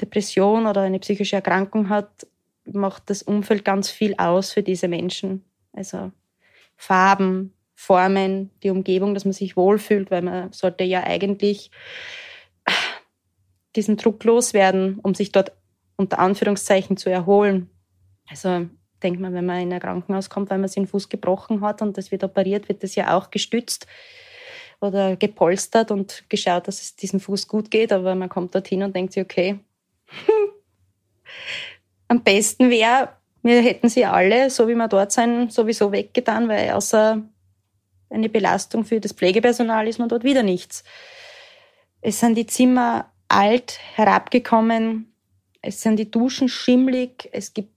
Depression oder eine psychische Erkrankung hat, macht das Umfeld ganz viel aus für diese Menschen. Also Farben, Formen, die Umgebung, dass man sich wohlfühlt, weil man sollte ja eigentlich diesen Druck loswerden, um sich dort unter Anführungszeichen zu erholen. Also denkt man, wenn man in ein Krankenhaus kommt, weil man den Fuß gebrochen hat und das wird operiert, wird das ja auch gestützt oder gepolstert und geschaut, dass es diesem Fuß gut geht. Aber man kommt dorthin und denkt sich, okay, am besten wäre, wir hätten sie alle, so wie wir dort sind, sowieso weggetan, weil außer eine Belastung für das Pflegepersonal ist man dort wieder nichts. Es sind die Zimmer alt herabgekommen. Es sind die Duschen schimmlig. Es gibt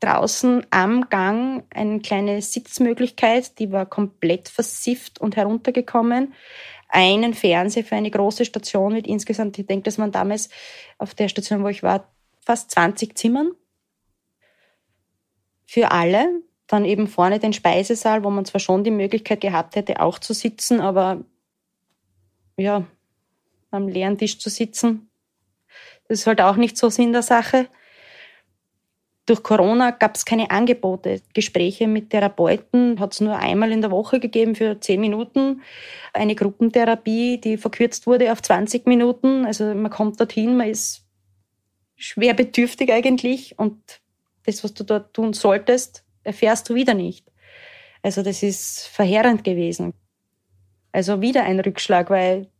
draußen am Gang eine kleine Sitzmöglichkeit, die war komplett versifft und heruntergekommen. Einen Fernseher für eine große Station mit insgesamt, ich denke, dass man damals auf der Station, wo ich war, fast 20 Zimmern. Für alle. Dann eben vorne den Speisesaal, wo man zwar schon die Möglichkeit gehabt hätte, auch zu sitzen, aber ja, am leeren Tisch zu sitzen. Das ist halt auch nicht so Sinn der Sache. Durch Corona gab es keine Angebote. Gespräche mit Therapeuten hat es nur einmal in der Woche gegeben für zehn Minuten. Eine Gruppentherapie, die verkürzt wurde auf 20 Minuten. Also man kommt dorthin, man ist schwer bedürftig eigentlich und das, was du dort tun solltest, erfährst du wieder nicht. Also das ist verheerend gewesen. Also wieder ein Rückschlag, weil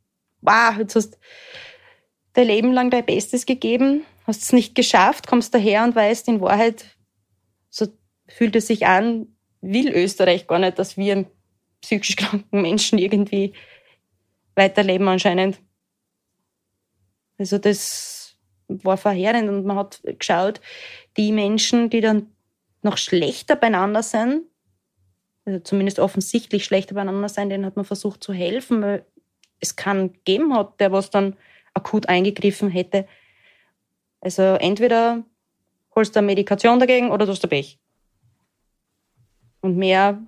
wow, jetzt hast dein Leben lang dein Bestes gegeben, hast es nicht geschafft, kommst daher und weißt in Wahrheit, so fühlt es sich an, will Österreich gar nicht, dass wir psychisch kranken Menschen irgendwie weiterleben anscheinend. Also das war verheerend und man hat geschaut, die Menschen, die dann noch schlechter beieinander sind, also zumindest offensichtlich schlechter beieinander sein, denen hat man versucht zu helfen, weil es keinen gegeben hat, der was dann akut eingegriffen hätte. Also entweder holst du Medikation dagegen oder du hast Pech. Und mehr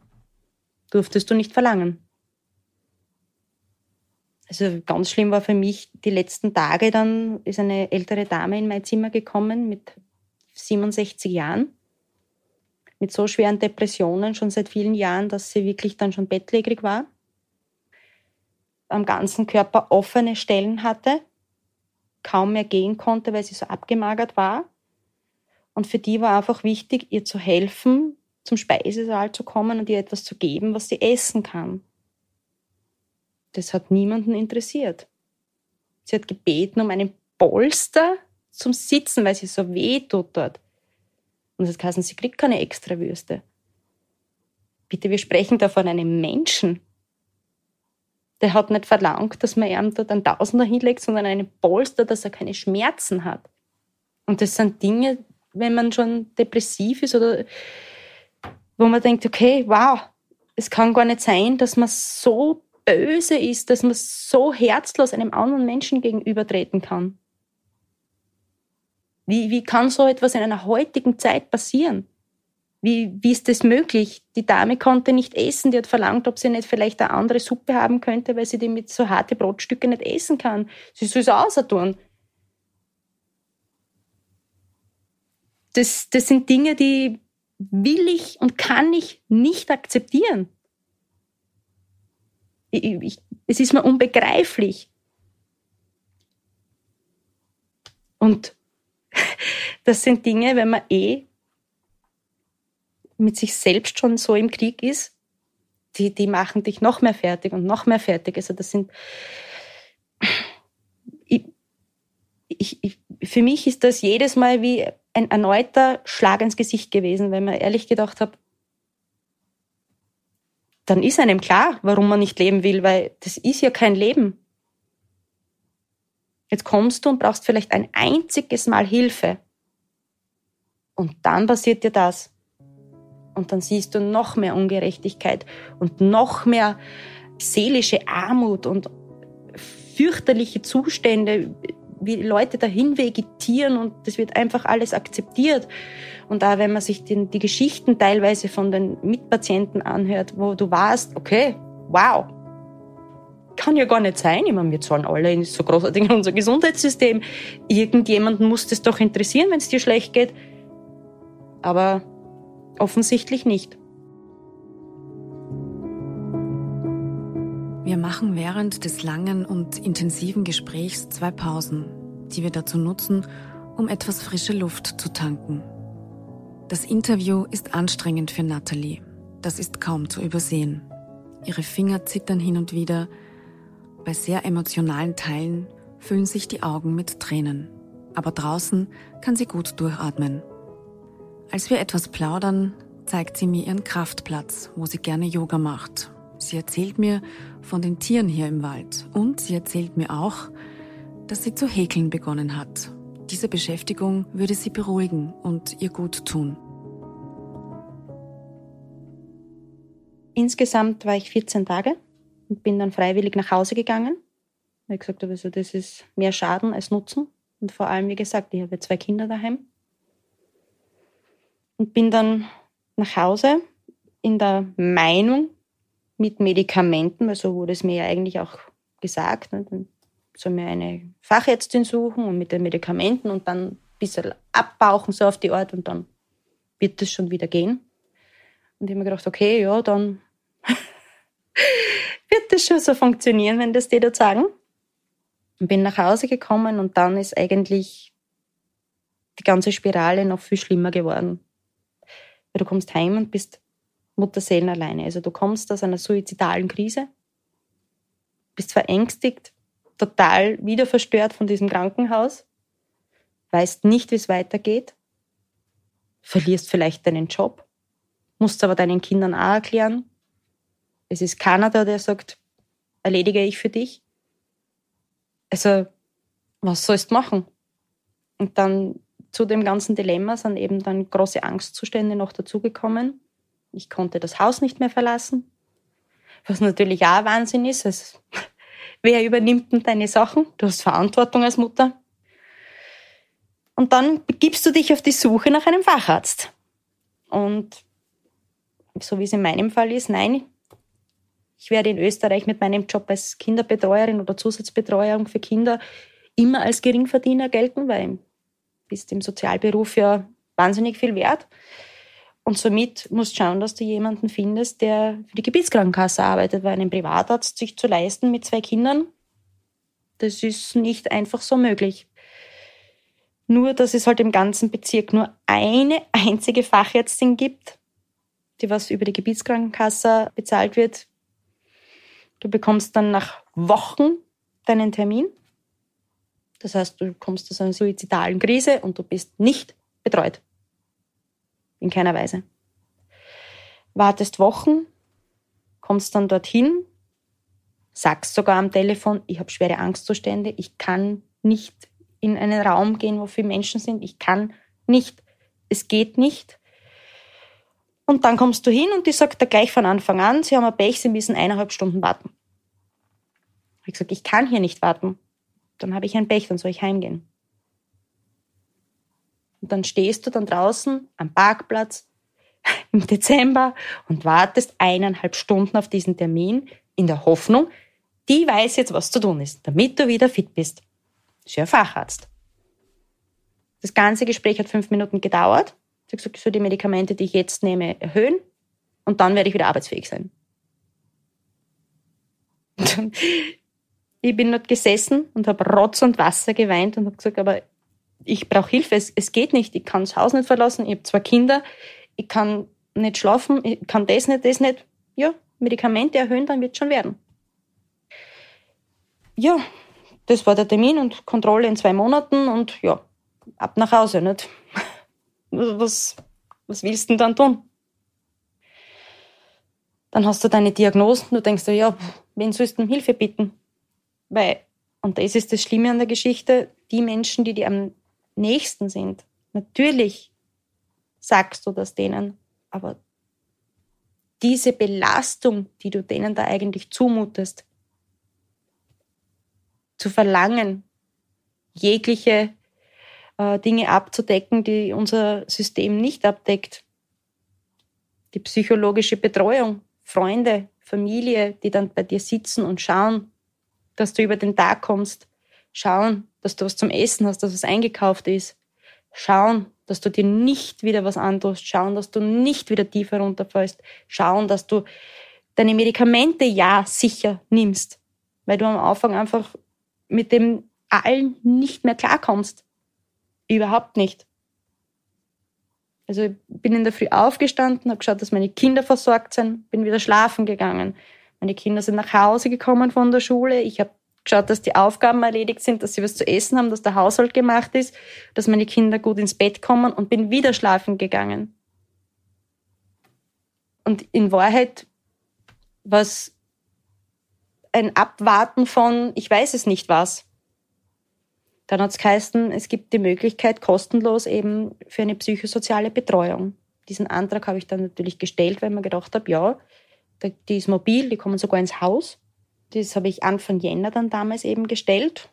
durftest du nicht verlangen. Also ganz schlimm war für mich die letzten Tage, dann ist eine ältere Dame in mein Zimmer gekommen mit 67 Jahren, mit so schweren Depressionen schon seit vielen Jahren, dass sie wirklich dann schon bettlägerig war am ganzen Körper offene Stellen hatte, kaum mehr gehen konnte, weil sie so abgemagert war. Und für die war einfach wichtig, ihr zu helfen, zum Speisesaal zu kommen und ihr etwas zu geben, was sie essen kann. Das hat niemanden interessiert. Sie hat gebeten um einen Polster zum Sitzen, weil sie so weh tut dort. Und das heißt, sie kriegt keine extra Würste. Bitte, wir sprechen da von einem Menschen. Der hat nicht verlangt, dass man ihm dort einen Tausender hinlegt, sondern einen Polster, dass er keine Schmerzen hat. Und das sind Dinge, wenn man schon depressiv ist oder wo man denkt, okay, wow, es kann gar nicht sein, dass man so böse ist, dass man so herzlos einem anderen Menschen gegenübertreten kann. Wie, wie kann so etwas in einer heutigen Zeit passieren? Wie, wie ist das möglich? Die Dame konnte nicht essen, die hat verlangt, ob sie nicht vielleicht eine andere Suppe haben könnte, weil sie die mit so harte Brotstücke nicht essen kann. Sie soll es außer tun. Das, das sind Dinge, die will ich und kann ich nicht akzeptieren. Ich, ich, es ist mir unbegreiflich. Und das sind Dinge, wenn man eh mit sich selbst schon so im Krieg ist, die, die machen dich noch mehr fertig und noch mehr fertig. Also das sind, ich, ich, ich, für mich ist das jedes Mal wie ein erneuter Schlag ins Gesicht gewesen, weil man ehrlich gedacht habe, dann ist einem klar, warum man nicht leben will, weil das ist ja kein Leben. Jetzt kommst du und brauchst vielleicht ein einziges Mal Hilfe. Und dann passiert dir das. Und dann siehst du noch mehr Ungerechtigkeit und noch mehr seelische Armut und fürchterliche Zustände, wie Leute dahin vegetieren und das wird einfach alles akzeptiert. Und da, wenn man sich den, die Geschichten teilweise von den Mitpatienten anhört, wo du warst, okay, wow, kann ja gar nicht sein. Ich meine, wir zahlen alle so großartig in unser Gesundheitssystem. Irgendjemanden muss das doch interessieren, wenn es dir schlecht geht. Aber offensichtlich nicht. Wir machen während des langen und intensiven Gesprächs zwei Pausen, die wir dazu nutzen, um etwas frische Luft zu tanken. Das Interview ist anstrengend für Natalie. Das ist kaum zu übersehen. Ihre Finger zittern hin und wieder. Bei sehr emotionalen Teilen füllen sich die Augen mit Tränen. Aber draußen kann sie gut durchatmen. Als wir etwas plaudern, zeigt sie mir ihren Kraftplatz, wo sie gerne Yoga macht Sie erzählt mir von den Tieren hier im Wald und sie erzählt mir auch, dass sie zu häkeln begonnen hat. Diese Beschäftigung würde sie beruhigen und ihr gut tun. Insgesamt war ich 14 Tage und bin dann freiwillig nach Hause gegangen. Ich gesagt habe, also das ist mehr Schaden als Nutzen. Und vor allem, wie gesagt, ich habe zwei Kinder daheim. Und bin dann nach Hause in der Meinung, mit Medikamenten, weil so wurde es mir ja eigentlich auch gesagt. Ne? Dann soll mir eine Fachärztin suchen und mit den Medikamenten und dann ein bisschen abbauchen, so auf die Art und dann wird es schon wieder gehen. Und ich habe mir gedacht, okay, ja, dann wird das schon so funktionieren, wenn das die dort sagen. Und bin nach Hause gekommen und dann ist eigentlich die ganze Spirale noch viel schlimmer geworden. Weil du kommst heim und bist Mutterseelen alleine. Also du kommst aus einer suizidalen Krise, bist verängstigt, total wieder verstört von diesem Krankenhaus, weißt nicht, wie es weitergeht, verlierst vielleicht deinen Job, musst aber deinen Kindern auch erklären. Es ist Kanada, der sagt, erledige ich für dich. Also, was sollst du machen? Und dann zu dem ganzen Dilemma sind eben dann große Angstzustände noch dazugekommen. Ich konnte das Haus nicht mehr verlassen, was natürlich auch Wahnsinn ist. Also, wer übernimmt denn deine Sachen? Du hast Verantwortung als Mutter. Und dann begibst du dich auf die Suche nach einem Facharzt. Und so wie es in meinem Fall ist, nein, ich werde in Österreich mit meinem Job als Kinderbetreuerin oder Zusatzbetreuung für Kinder immer als Geringverdiener gelten, weil bist im Sozialberuf ja wahnsinnig viel wert. Und somit musst du schauen, dass du jemanden findest, der für die Gebietskrankenkasse arbeitet, weil einen Privatarzt sich zu leisten mit zwei Kindern, das ist nicht einfach so möglich. Nur, dass es halt im ganzen Bezirk nur eine einzige Fachärztin gibt, die was über die Gebietskrankenkasse bezahlt wird. Du bekommst dann nach Wochen deinen Termin. Das heißt, du kommst aus einer suizidalen Krise und du bist nicht betreut. In keiner Weise. Wartest Wochen, kommst dann dorthin, sagst sogar am Telefon, ich habe schwere Angstzustände, ich kann nicht in einen Raum gehen, wo viele Menschen sind, ich kann nicht, es geht nicht. Und dann kommst du hin und die sagt da gleich von Anfang an, sie haben ein Pech, sie müssen eineinhalb Stunden warten. Ich gesagt, ich kann hier nicht warten. Dann habe ich ein Pech, dann soll ich heimgehen. Und dann stehst du dann draußen am Parkplatz im Dezember und wartest eineinhalb Stunden auf diesen Termin in der Hoffnung, die weiß jetzt, was zu tun ist, damit du wieder fit bist. Ist ja ein Facharzt. Das ganze Gespräch hat fünf Minuten gedauert. Ich habe gesagt, ich soll die Medikamente, die ich jetzt nehme, erhöhen und dann werde ich wieder arbeitsfähig sein. ich bin dort gesessen und habe Rotz und Wasser geweint und habe gesagt, aber ich brauche Hilfe, es, es geht nicht, ich kann das Haus nicht verlassen, ich habe zwei Kinder, ich kann nicht schlafen, ich kann das nicht, das nicht. Ja, Medikamente erhöhen, dann wird schon werden. Ja, das war der Termin und Kontrolle in zwei Monaten und ja, ab nach Hause, nicht? Was, was willst du denn dann tun? Dann hast du deine Diagnosen, du denkst dir, ja, wen sollst du um Hilfe bitten? Weil, und das ist das Schlimme an der Geschichte, die Menschen, die dir am nächsten sind, natürlich sagst du das denen, aber diese Belastung, die du denen da eigentlich zumutest, zu verlangen, jegliche äh, Dinge abzudecken, die unser System nicht abdeckt. Die psychologische Betreuung, Freunde, Familie, die dann bei dir sitzen und schauen, dass du über den Tag kommst, schauen, dass du was zum Essen hast, dass was eingekauft ist, schauen, dass du dir nicht wieder was antust, schauen, dass du nicht wieder tiefer runterfällst, schauen, dass du deine Medikamente ja sicher nimmst, weil du am Anfang einfach mit dem allen nicht mehr klarkommst. Überhaupt nicht. Also ich bin in der Früh aufgestanden, habe geschaut, dass meine Kinder versorgt sind, bin wieder schlafen gegangen. Meine Kinder sind nach Hause gekommen von der Schule. Ich habe geschaut, dass die Aufgaben erledigt sind, dass sie was zu essen haben, dass der Haushalt gemacht ist, dass meine Kinder gut ins Bett kommen und bin wieder schlafen gegangen. Und in Wahrheit was ein Abwarten von, ich weiß es nicht was. Dann hat es geheißen, es gibt die Möglichkeit kostenlos eben für eine psychosoziale Betreuung. Diesen Antrag habe ich dann natürlich gestellt, weil ich mir gedacht habe, ja, die ist mobil, die kommen sogar ins Haus. Das habe ich Anfang Jänner dann damals eben gestellt.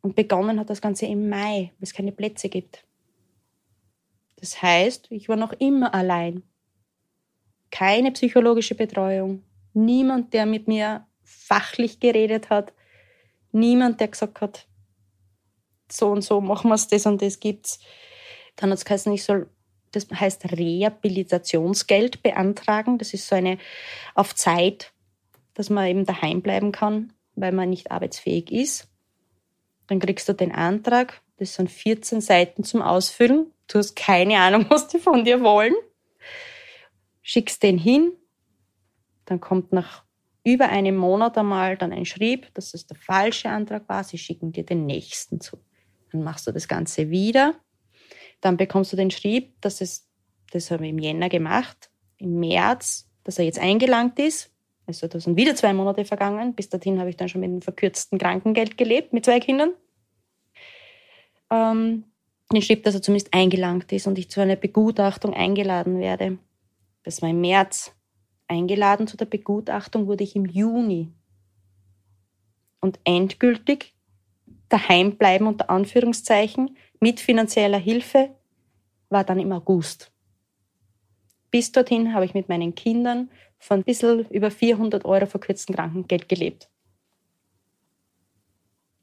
Und begonnen hat das Ganze im Mai, weil es keine Plätze gibt. Das heißt, ich war noch immer allein. Keine psychologische Betreuung. Niemand, der mit mir fachlich geredet hat. Niemand, der gesagt hat, so und so machen wir es, das und das gibt's. Dann hat es geheißen, ich soll, das heißt Rehabilitationsgeld beantragen. Das ist so eine auf Zeit dass man eben daheim bleiben kann, weil man nicht arbeitsfähig ist. Dann kriegst du den Antrag. Das sind 14 Seiten zum Ausfüllen. Du hast keine Ahnung, was die von dir wollen. Schickst den hin. Dann kommt nach über einem Monat einmal dann ein Schrieb, dass es der falsche Antrag war. Sie schicken dir den nächsten zu. Dann machst du das Ganze wieder. Dann bekommst du den Schrieb, dass es, das haben wir im Jänner gemacht, im März, dass er jetzt eingelangt ist. Also da sind wieder zwei Monate vergangen. Bis dahin habe ich dann schon mit einem verkürzten Krankengeld gelebt mit zwei Kindern. Ähm, ich schrieb, dass er zumindest eingelangt ist und ich zu einer Begutachtung eingeladen werde. Das war im März. Eingeladen zu der Begutachtung wurde ich im Juni. Und endgültig daheim bleiben unter Anführungszeichen mit finanzieller Hilfe war dann im August. Bis dorthin habe ich mit meinen Kindern von ein bisschen über 400 Euro verkürzten Krankengeld gelebt.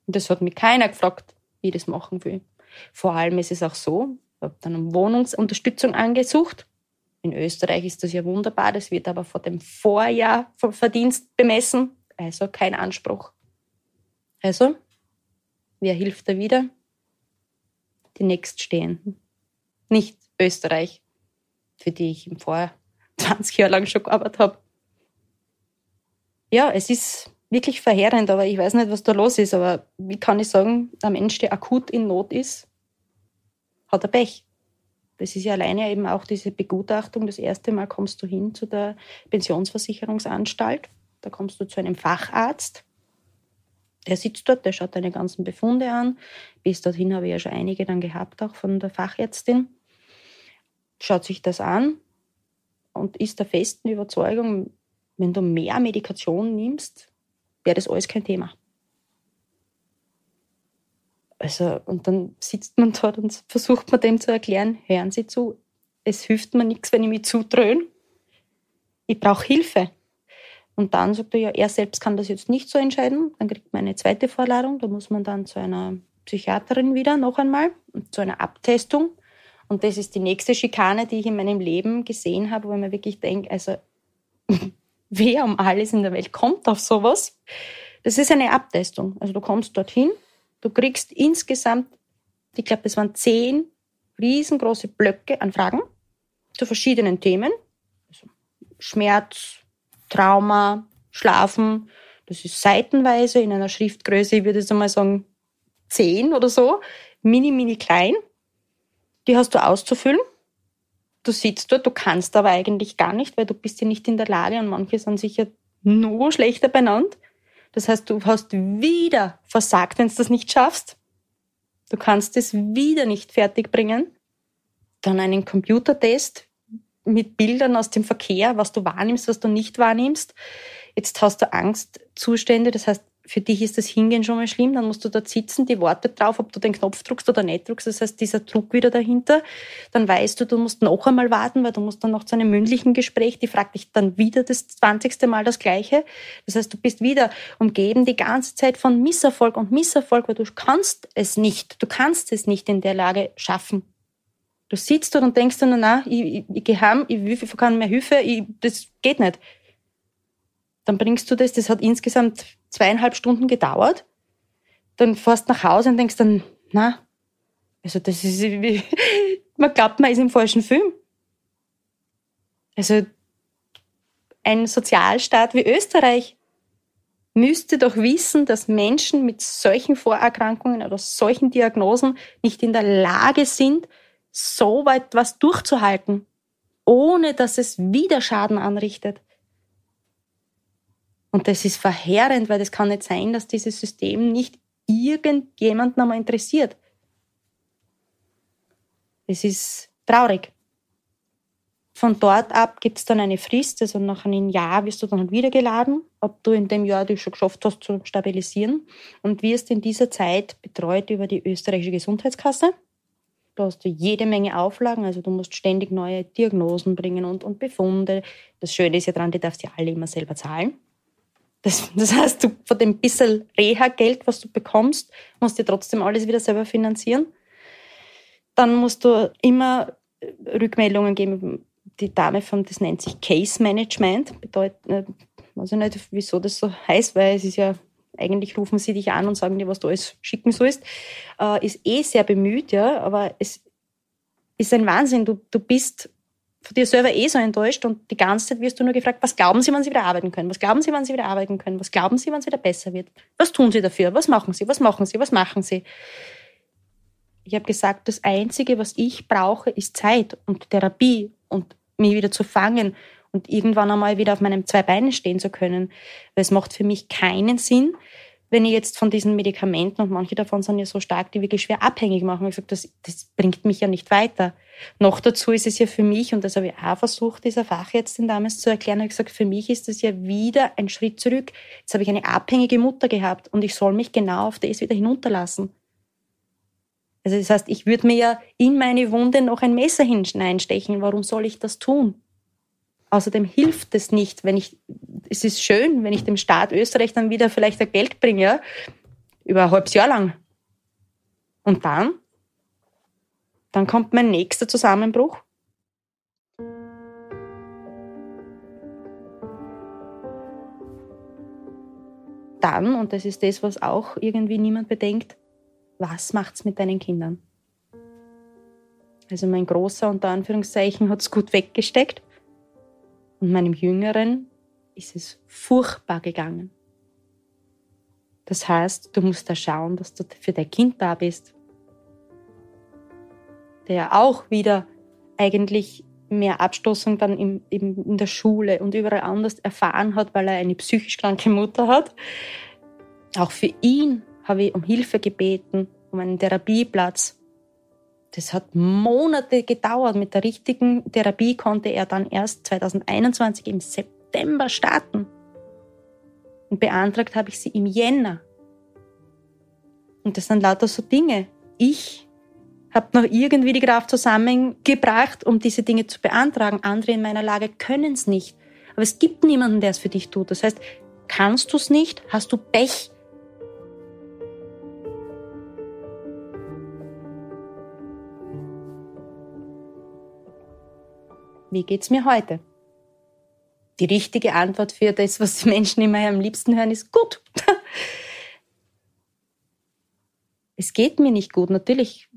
Und das hat mich keiner gefragt, wie ich das machen will. Vor allem ist es auch so, ich habe dann Wohnungsunterstützung angesucht. In Österreich ist das ja wunderbar, das wird aber vor dem Vorjahr vom Verdienst bemessen, also kein Anspruch. Also, wer hilft da wieder? Die Nächststehenden. Nicht Österreich, für die ich im Vorjahr 20 Jahre lang schon gearbeitet habe. Ja, es ist wirklich verheerend, aber ich weiß nicht, was da los ist. Aber wie kann ich sagen, ein Mensch, der akut in Not ist, hat er Pech. Das ist ja alleine eben auch diese Begutachtung. Das erste Mal kommst du hin zu der Pensionsversicherungsanstalt. Da kommst du zu einem Facharzt. Der sitzt dort, der schaut deine ganzen Befunde an. Bis dorthin habe ich ja schon einige dann gehabt, auch von der Fachärztin. Schaut sich das an und ist der festen Überzeugung, wenn du mehr Medikation nimmst, wäre das alles kein Thema. Also, und dann sitzt man dort und versucht man dem zu erklären, hören Sie zu, es hilft mir nichts, wenn ich mich zudröhne. Ich brauche Hilfe. Und dann sagt er, ja, er selbst kann das jetzt nicht so entscheiden. Dann kriegt man eine zweite Vorladung. Da muss man dann zu einer Psychiaterin wieder noch einmal zu einer Abtestung. Und das ist die nächste Schikane, die ich in meinem Leben gesehen habe, wo ich mir wirklich denke, also wer um alles in der Welt kommt auf sowas? Das ist eine Abtestung. Also du kommst dorthin Du kriegst insgesamt, ich glaube, das waren zehn riesengroße Blöcke an Fragen zu verschiedenen Themen. Also Schmerz, Trauma, Schlafen. Das ist seitenweise in einer Schriftgröße, ich würde jetzt einmal sagen, zehn oder so. Mini, mini klein. Die hast du auszufüllen. Du sitzt dort, du kannst aber eigentlich gar nicht, weil du bist ja nicht in der Lage und manche sind sicher nur schlechter benannt. Das heißt, du hast wieder versagt, wenn du das nicht schaffst. Du kannst es wieder nicht fertigbringen. Dann einen Computertest mit Bildern aus dem Verkehr, was du wahrnimmst, was du nicht wahrnimmst. Jetzt hast du Angstzustände, das heißt, für dich ist das Hingehen schon mal schlimm, dann musst du dort sitzen, die Worte drauf, ob du den Knopf drückst oder nicht drückst. Das heißt, dieser Druck wieder dahinter. Dann weißt du, du musst noch einmal warten, weil du musst dann noch zu einem mündlichen Gespräch, die fragt dich dann wieder das zwanzigste Mal das Gleiche. Das heißt, du bist wieder umgeben die ganze Zeit von Misserfolg und Misserfolg, weil du kannst es nicht. Du kannst es nicht in der Lage schaffen. Du sitzt dort und denkst dann, na, ich, ich, ich gehe heim, ich, ich kann mehr Hilfe, ich, das geht nicht. Dann bringst du das, das hat insgesamt zweieinhalb Stunden gedauert. Dann fährst nach Hause und denkst dann, na, also das ist, wie, man glaubt, man ist im falschen Film. Also ein Sozialstaat wie Österreich müsste doch wissen, dass Menschen mit solchen Vorerkrankungen oder solchen Diagnosen nicht in der Lage sind, so weit was durchzuhalten, ohne dass es wieder Schaden anrichtet. Und das ist verheerend, weil das kann nicht sein, dass dieses System nicht irgendjemanden einmal interessiert. Es ist traurig. Von dort ab gibt es dann eine Frist, also nach einem Jahr wirst du dann wieder geladen, ob du in dem Jahr dich schon geschafft hast zu stabilisieren und wirst in dieser Zeit betreut über die österreichische Gesundheitskasse. Da hast du jede Menge Auflagen, also du musst ständig neue Diagnosen bringen und, und Befunde. Das Schöne ist ja dran, die darfst du alle immer selber zahlen. Das, das heißt, du von dem bisschen Reha-Geld, was du bekommst, musst du trotzdem alles wieder selber finanzieren. Dann musst du immer Rückmeldungen geben. Die Dame von, das nennt sich Case Management, bedeutet, äh, weiß ich nicht, wieso das so heißt, weil es ist ja, eigentlich rufen sie dich an und sagen dir, was du alles schicken sollst, äh, ist eh sehr bemüht, ja, aber es ist ein Wahnsinn. Du, du bist von dir selber eh so enttäuscht und die ganze Zeit wirst du nur gefragt, was glauben Sie, wann Sie wieder arbeiten können? Was glauben Sie, wann Sie wieder arbeiten können? Was glauben Sie, wann es wieder besser wird? Was tun Sie dafür? Was machen Sie? Was machen Sie? Was machen Sie? Ich habe gesagt, das Einzige, was ich brauche, ist Zeit und Therapie und mich wieder zu fangen und irgendwann einmal wieder auf meinen zwei Beinen stehen zu können. Weil es macht für mich keinen Sinn, wenn ich jetzt von diesen Medikamenten, und manche davon sind ja so stark, die wirklich schwer abhängig machen, ich gesagt, das, das bringt mich ja nicht weiter. Noch dazu ist es ja für mich, und das habe ich auch versucht, dieser Fachärztin damals zu erklären, habe ich gesagt, für mich ist das ja wieder ein Schritt zurück. Jetzt habe ich eine abhängige Mutter gehabt und ich soll mich genau auf das wieder hinunterlassen. Also das heißt, ich würde mir ja in meine Wunde noch ein Messer hineinstechen. Warum soll ich das tun? Außerdem hilft es nicht, wenn ich, es ist schön, wenn ich dem Staat Österreich dann wieder vielleicht ein Geld bringe, über ein halbes Jahr lang. Und dann? Dann kommt mein nächster Zusammenbruch. Dann, und das ist das, was auch irgendwie niemand bedenkt, was macht's mit deinen Kindern? Also mein Großer unter Anführungszeichen hat's gut weggesteckt. Und meinem Jüngeren ist es furchtbar gegangen. Das heißt, du musst da schauen, dass du für dein Kind da bist. Der auch wieder eigentlich mehr Abstoßung dann im, in der Schule und überall anders erfahren hat, weil er eine psychisch kranke Mutter hat. Auch für ihn habe ich um Hilfe gebeten, um einen Therapieplatz. Das hat Monate gedauert. Mit der richtigen Therapie konnte er dann erst 2021 im September starten. Und beantragt habe ich sie im Jänner. Und das sind lauter so Dinge. Ich habe noch irgendwie die Kraft zusammengebracht, um diese Dinge zu beantragen. Andere in meiner Lage können es nicht. Aber es gibt niemanden, der es für dich tut. Das heißt, kannst du es nicht, hast du Pech. Wie geht's mir heute? Die richtige Antwort für das, was die Menschen immer am liebsten hören, ist gut. es geht mir nicht gut. Natürlich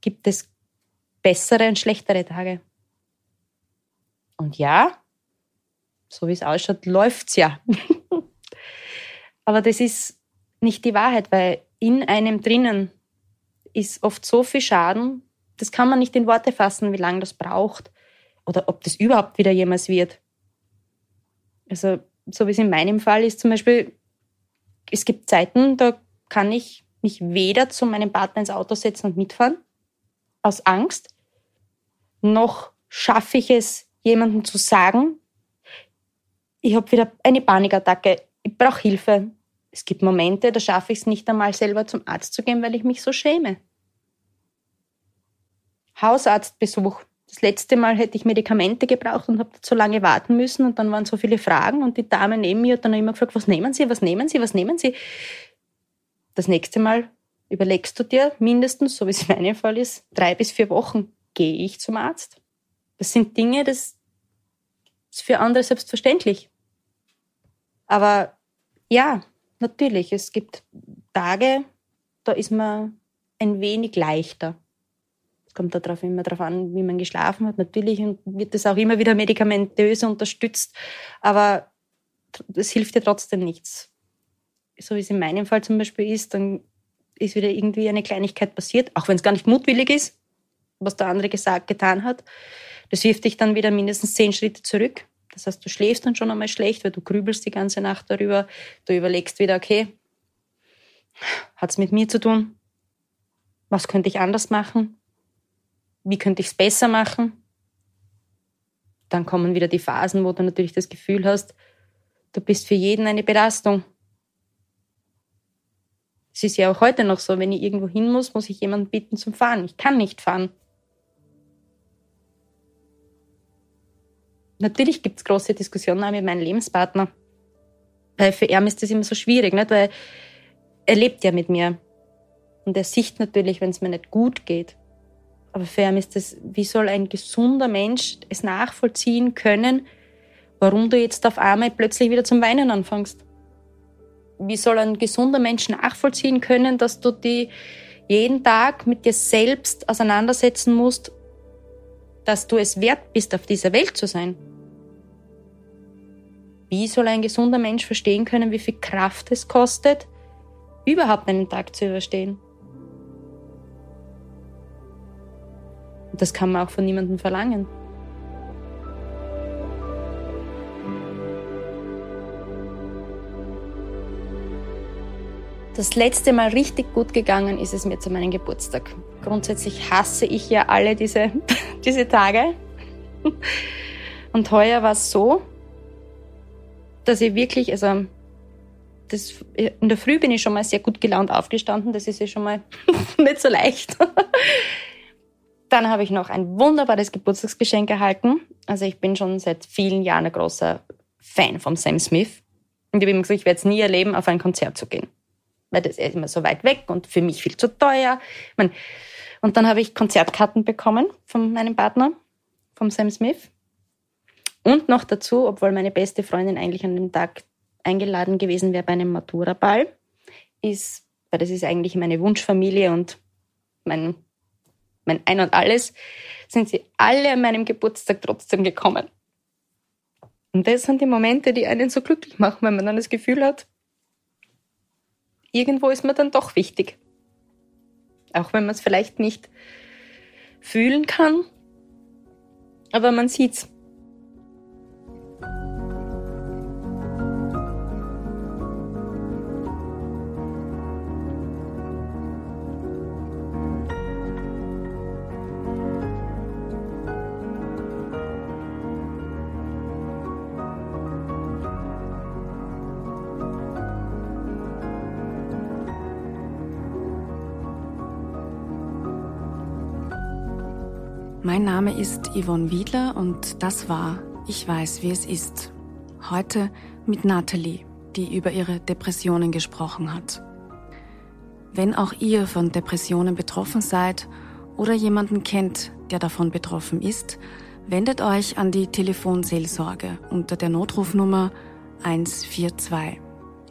gibt es bessere und schlechtere Tage. Und ja, so wie es ausschaut, läuft's ja. Aber das ist nicht die Wahrheit, weil in einem drinnen ist oft so viel Schaden, das kann man nicht in Worte fassen, wie lange das braucht oder ob das überhaupt wieder jemals wird. Also, so wie es in meinem Fall ist, zum Beispiel, es gibt Zeiten, da kann ich mich weder zu meinem Partner ins Auto setzen und mitfahren, aus Angst, noch schaffe ich es, jemandem zu sagen, ich habe wieder eine Panikattacke, ich brauche Hilfe. Es gibt Momente, da schaffe ich es nicht einmal selber zum Arzt zu gehen, weil ich mich so schäme. Hausarztbesuch. Das letzte Mal hätte ich Medikamente gebraucht und habe so lange warten müssen und dann waren so viele Fragen und die Dame neben mir hat dann immer gefragt, was nehmen Sie, was nehmen Sie, was nehmen Sie? Das nächste Mal überlegst du dir mindestens, so wie es in meinem Fall ist, drei bis vier Wochen, gehe ich zum Arzt? Das sind Dinge, das ist für andere selbstverständlich. Aber ja, natürlich, es gibt Tage, da ist man ein wenig leichter. Es kommt darauf immer darauf an, wie man geschlafen hat. Natürlich wird das auch immer wieder medikamentös unterstützt, aber es hilft dir trotzdem nichts. So wie es in meinem Fall zum Beispiel ist, dann ist wieder irgendwie eine Kleinigkeit passiert, auch wenn es gar nicht mutwillig ist, was der andere gesagt, getan hat. Das wirft dich dann wieder mindestens zehn Schritte zurück. Das heißt, du schläfst dann schon einmal schlecht, weil du grübelst die ganze Nacht darüber. Du überlegst wieder, okay, hat es mit mir zu tun? Was könnte ich anders machen? Wie könnte ich es besser machen? Dann kommen wieder die Phasen, wo du natürlich das Gefühl hast, du bist für jeden eine Belastung. Es ist ja auch heute noch so, wenn ich irgendwo hin muss, muss ich jemanden bitten zum Fahren. Ich kann nicht fahren. Natürlich gibt es große Diskussionen auch mit meinem Lebenspartner. Weil für ihn ist das immer so schwierig, nicht? weil er lebt ja mit mir. Und er sieht natürlich, wenn es mir nicht gut geht. Aber ihn ist das, wie soll ein gesunder Mensch es nachvollziehen können, warum du jetzt auf einmal plötzlich wieder zum Weinen anfängst? wie soll ein gesunder Mensch nachvollziehen können, dass du die jeden Tag mit dir selbst auseinandersetzen musst, dass du es wert bist, auf dieser Welt zu sein? Wie soll ein gesunder Mensch verstehen können, wie viel Kraft es kostet, überhaupt einen Tag zu überstehen? Das kann man auch von niemandem verlangen. Das letzte Mal richtig gut gegangen ist es mir zu meinem Geburtstag. Grundsätzlich hasse ich ja alle diese, diese Tage. Und heuer war es so, dass ich wirklich, also das, in der Früh bin ich schon mal sehr gut gelaunt aufgestanden. Das ist ja schon mal nicht so leicht. Dann habe ich noch ein wunderbares Geburtstagsgeschenk erhalten. Also ich bin schon seit vielen Jahren ein großer Fan von Sam Smith. Und ich habe ihm gesagt, ich werde es nie erleben, auf ein Konzert zu gehen weil das ist immer so weit weg und für mich viel zu teuer. Und dann habe ich Konzertkarten bekommen von meinem Partner, vom Sam Smith. Und noch dazu, obwohl meine beste Freundin eigentlich an dem Tag eingeladen gewesen wäre bei einem Matura-Ball, ist, weil das ist eigentlich meine Wunschfamilie und mein, mein Ein und Alles, sind sie alle an meinem Geburtstag trotzdem gekommen. Und das sind die Momente, die einen so glücklich machen, wenn man dann das Gefühl hat, irgendwo ist mir dann doch wichtig. Auch wenn man es vielleicht nicht fühlen kann, Aber man sieht's. Mein Name ist Yvonne Wiedler und das war Ich weiß, wie es ist. Heute mit Nathalie, die über ihre Depressionen gesprochen hat. Wenn auch ihr von Depressionen betroffen seid oder jemanden kennt, der davon betroffen ist, wendet euch an die Telefonseelsorge unter der Notrufnummer 142.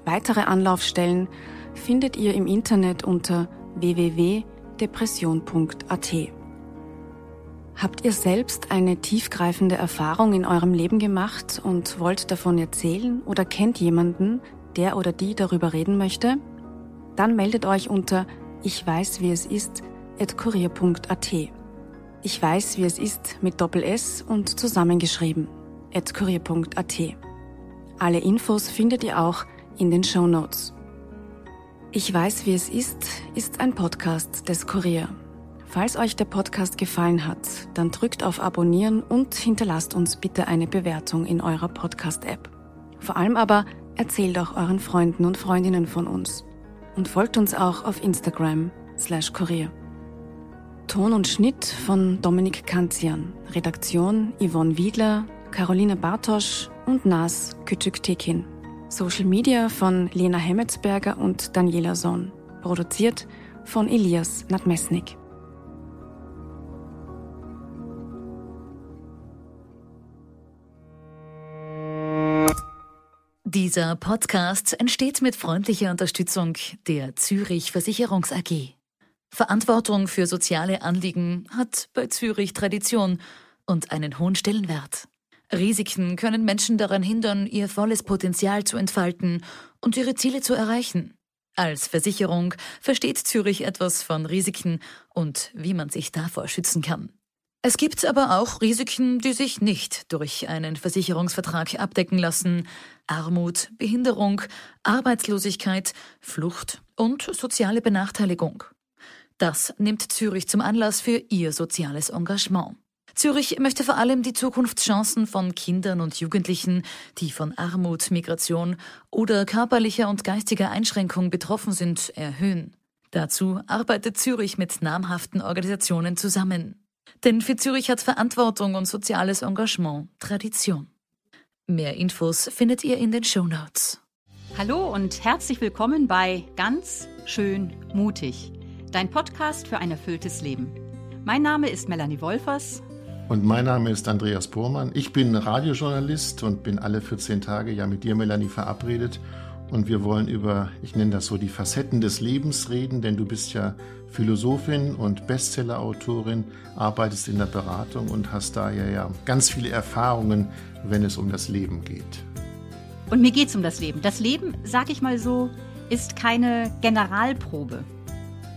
Weitere Anlaufstellen findet ihr im Internet unter www.depression.at. Habt ihr selbst eine tiefgreifende Erfahrung in eurem Leben gemacht und wollt davon erzählen oder kennt jemanden, der oder die darüber reden möchte? Dann meldet euch unter ich weiß, wie es ist, at kurier.at. Ich weiß, wie es ist mit Doppel S und zusammengeschrieben, at kurier.at. Alle Infos findet ihr auch in den Show Notes. Ich weiß, wie es ist, ist ein Podcast des Kurier. Falls euch der Podcast gefallen hat, dann drückt auf Abonnieren und hinterlasst uns bitte eine Bewertung in eurer Podcast-App. Vor allem aber erzählt auch euren Freunden und Freundinnen von uns und folgt uns auch auf Instagram slash Kurier. Ton und Schnitt von Dominik Kanzian, Redaktion Yvonne Wiedler, Caroline Bartosch und Nas Küçük-Tekin. Social Media von Lena Hemmetsberger und Daniela Sohn. Produziert von Elias Nadmesnik. Dieser Podcast entsteht mit freundlicher Unterstützung der Zürich Versicherungs AG. Verantwortung für soziale Anliegen hat bei Zürich Tradition und einen hohen Stellenwert. Risiken können Menschen daran hindern, ihr volles Potenzial zu entfalten und ihre Ziele zu erreichen. Als Versicherung versteht Zürich etwas von Risiken und wie man sich davor schützen kann. Es gibt aber auch Risiken, die sich nicht durch einen Versicherungsvertrag abdecken lassen. Armut, Behinderung, Arbeitslosigkeit, Flucht und soziale Benachteiligung. Das nimmt Zürich zum Anlass für ihr soziales Engagement. Zürich möchte vor allem die Zukunftschancen von Kindern und Jugendlichen, die von Armut, Migration oder körperlicher und geistiger Einschränkung betroffen sind, erhöhen. Dazu arbeitet Zürich mit namhaften Organisationen zusammen. Denn für Zürich hat Verantwortung und soziales Engagement Tradition. Mehr Infos findet ihr in den Show Notes. Hallo und herzlich willkommen bei Ganz schön mutig, dein Podcast für ein erfülltes Leben. Mein Name ist Melanie Wolfers. Und mein Name ist Andreas Bormann. Ich bin Radiojournalist und bin alle 14 Tage ja mit dir, Melanie, verabredet und wir wollen über, ich nenne das so, die Facetten des Lebens reden, denn du bist ja Philosophin und Bestsellerautorin, arbeitest in der Beratung und hast daher ja ganz viele Erfahrungen, wenn es um das Leben geht. Und mir geht es um das Leben. Das Leben, sag ich mal so, ist keine Generalprobe.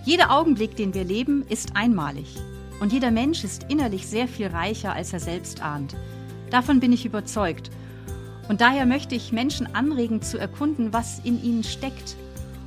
Jeder Augenblick, den wir leben, ist einmalig. Und jeder Mensch ist innerlich sehr viel reicher, als er selbst ahnt. Davon bin ich überzeugt. Und daher möchte ich Menschen anregen zu erkunden, was in ihnen steckt.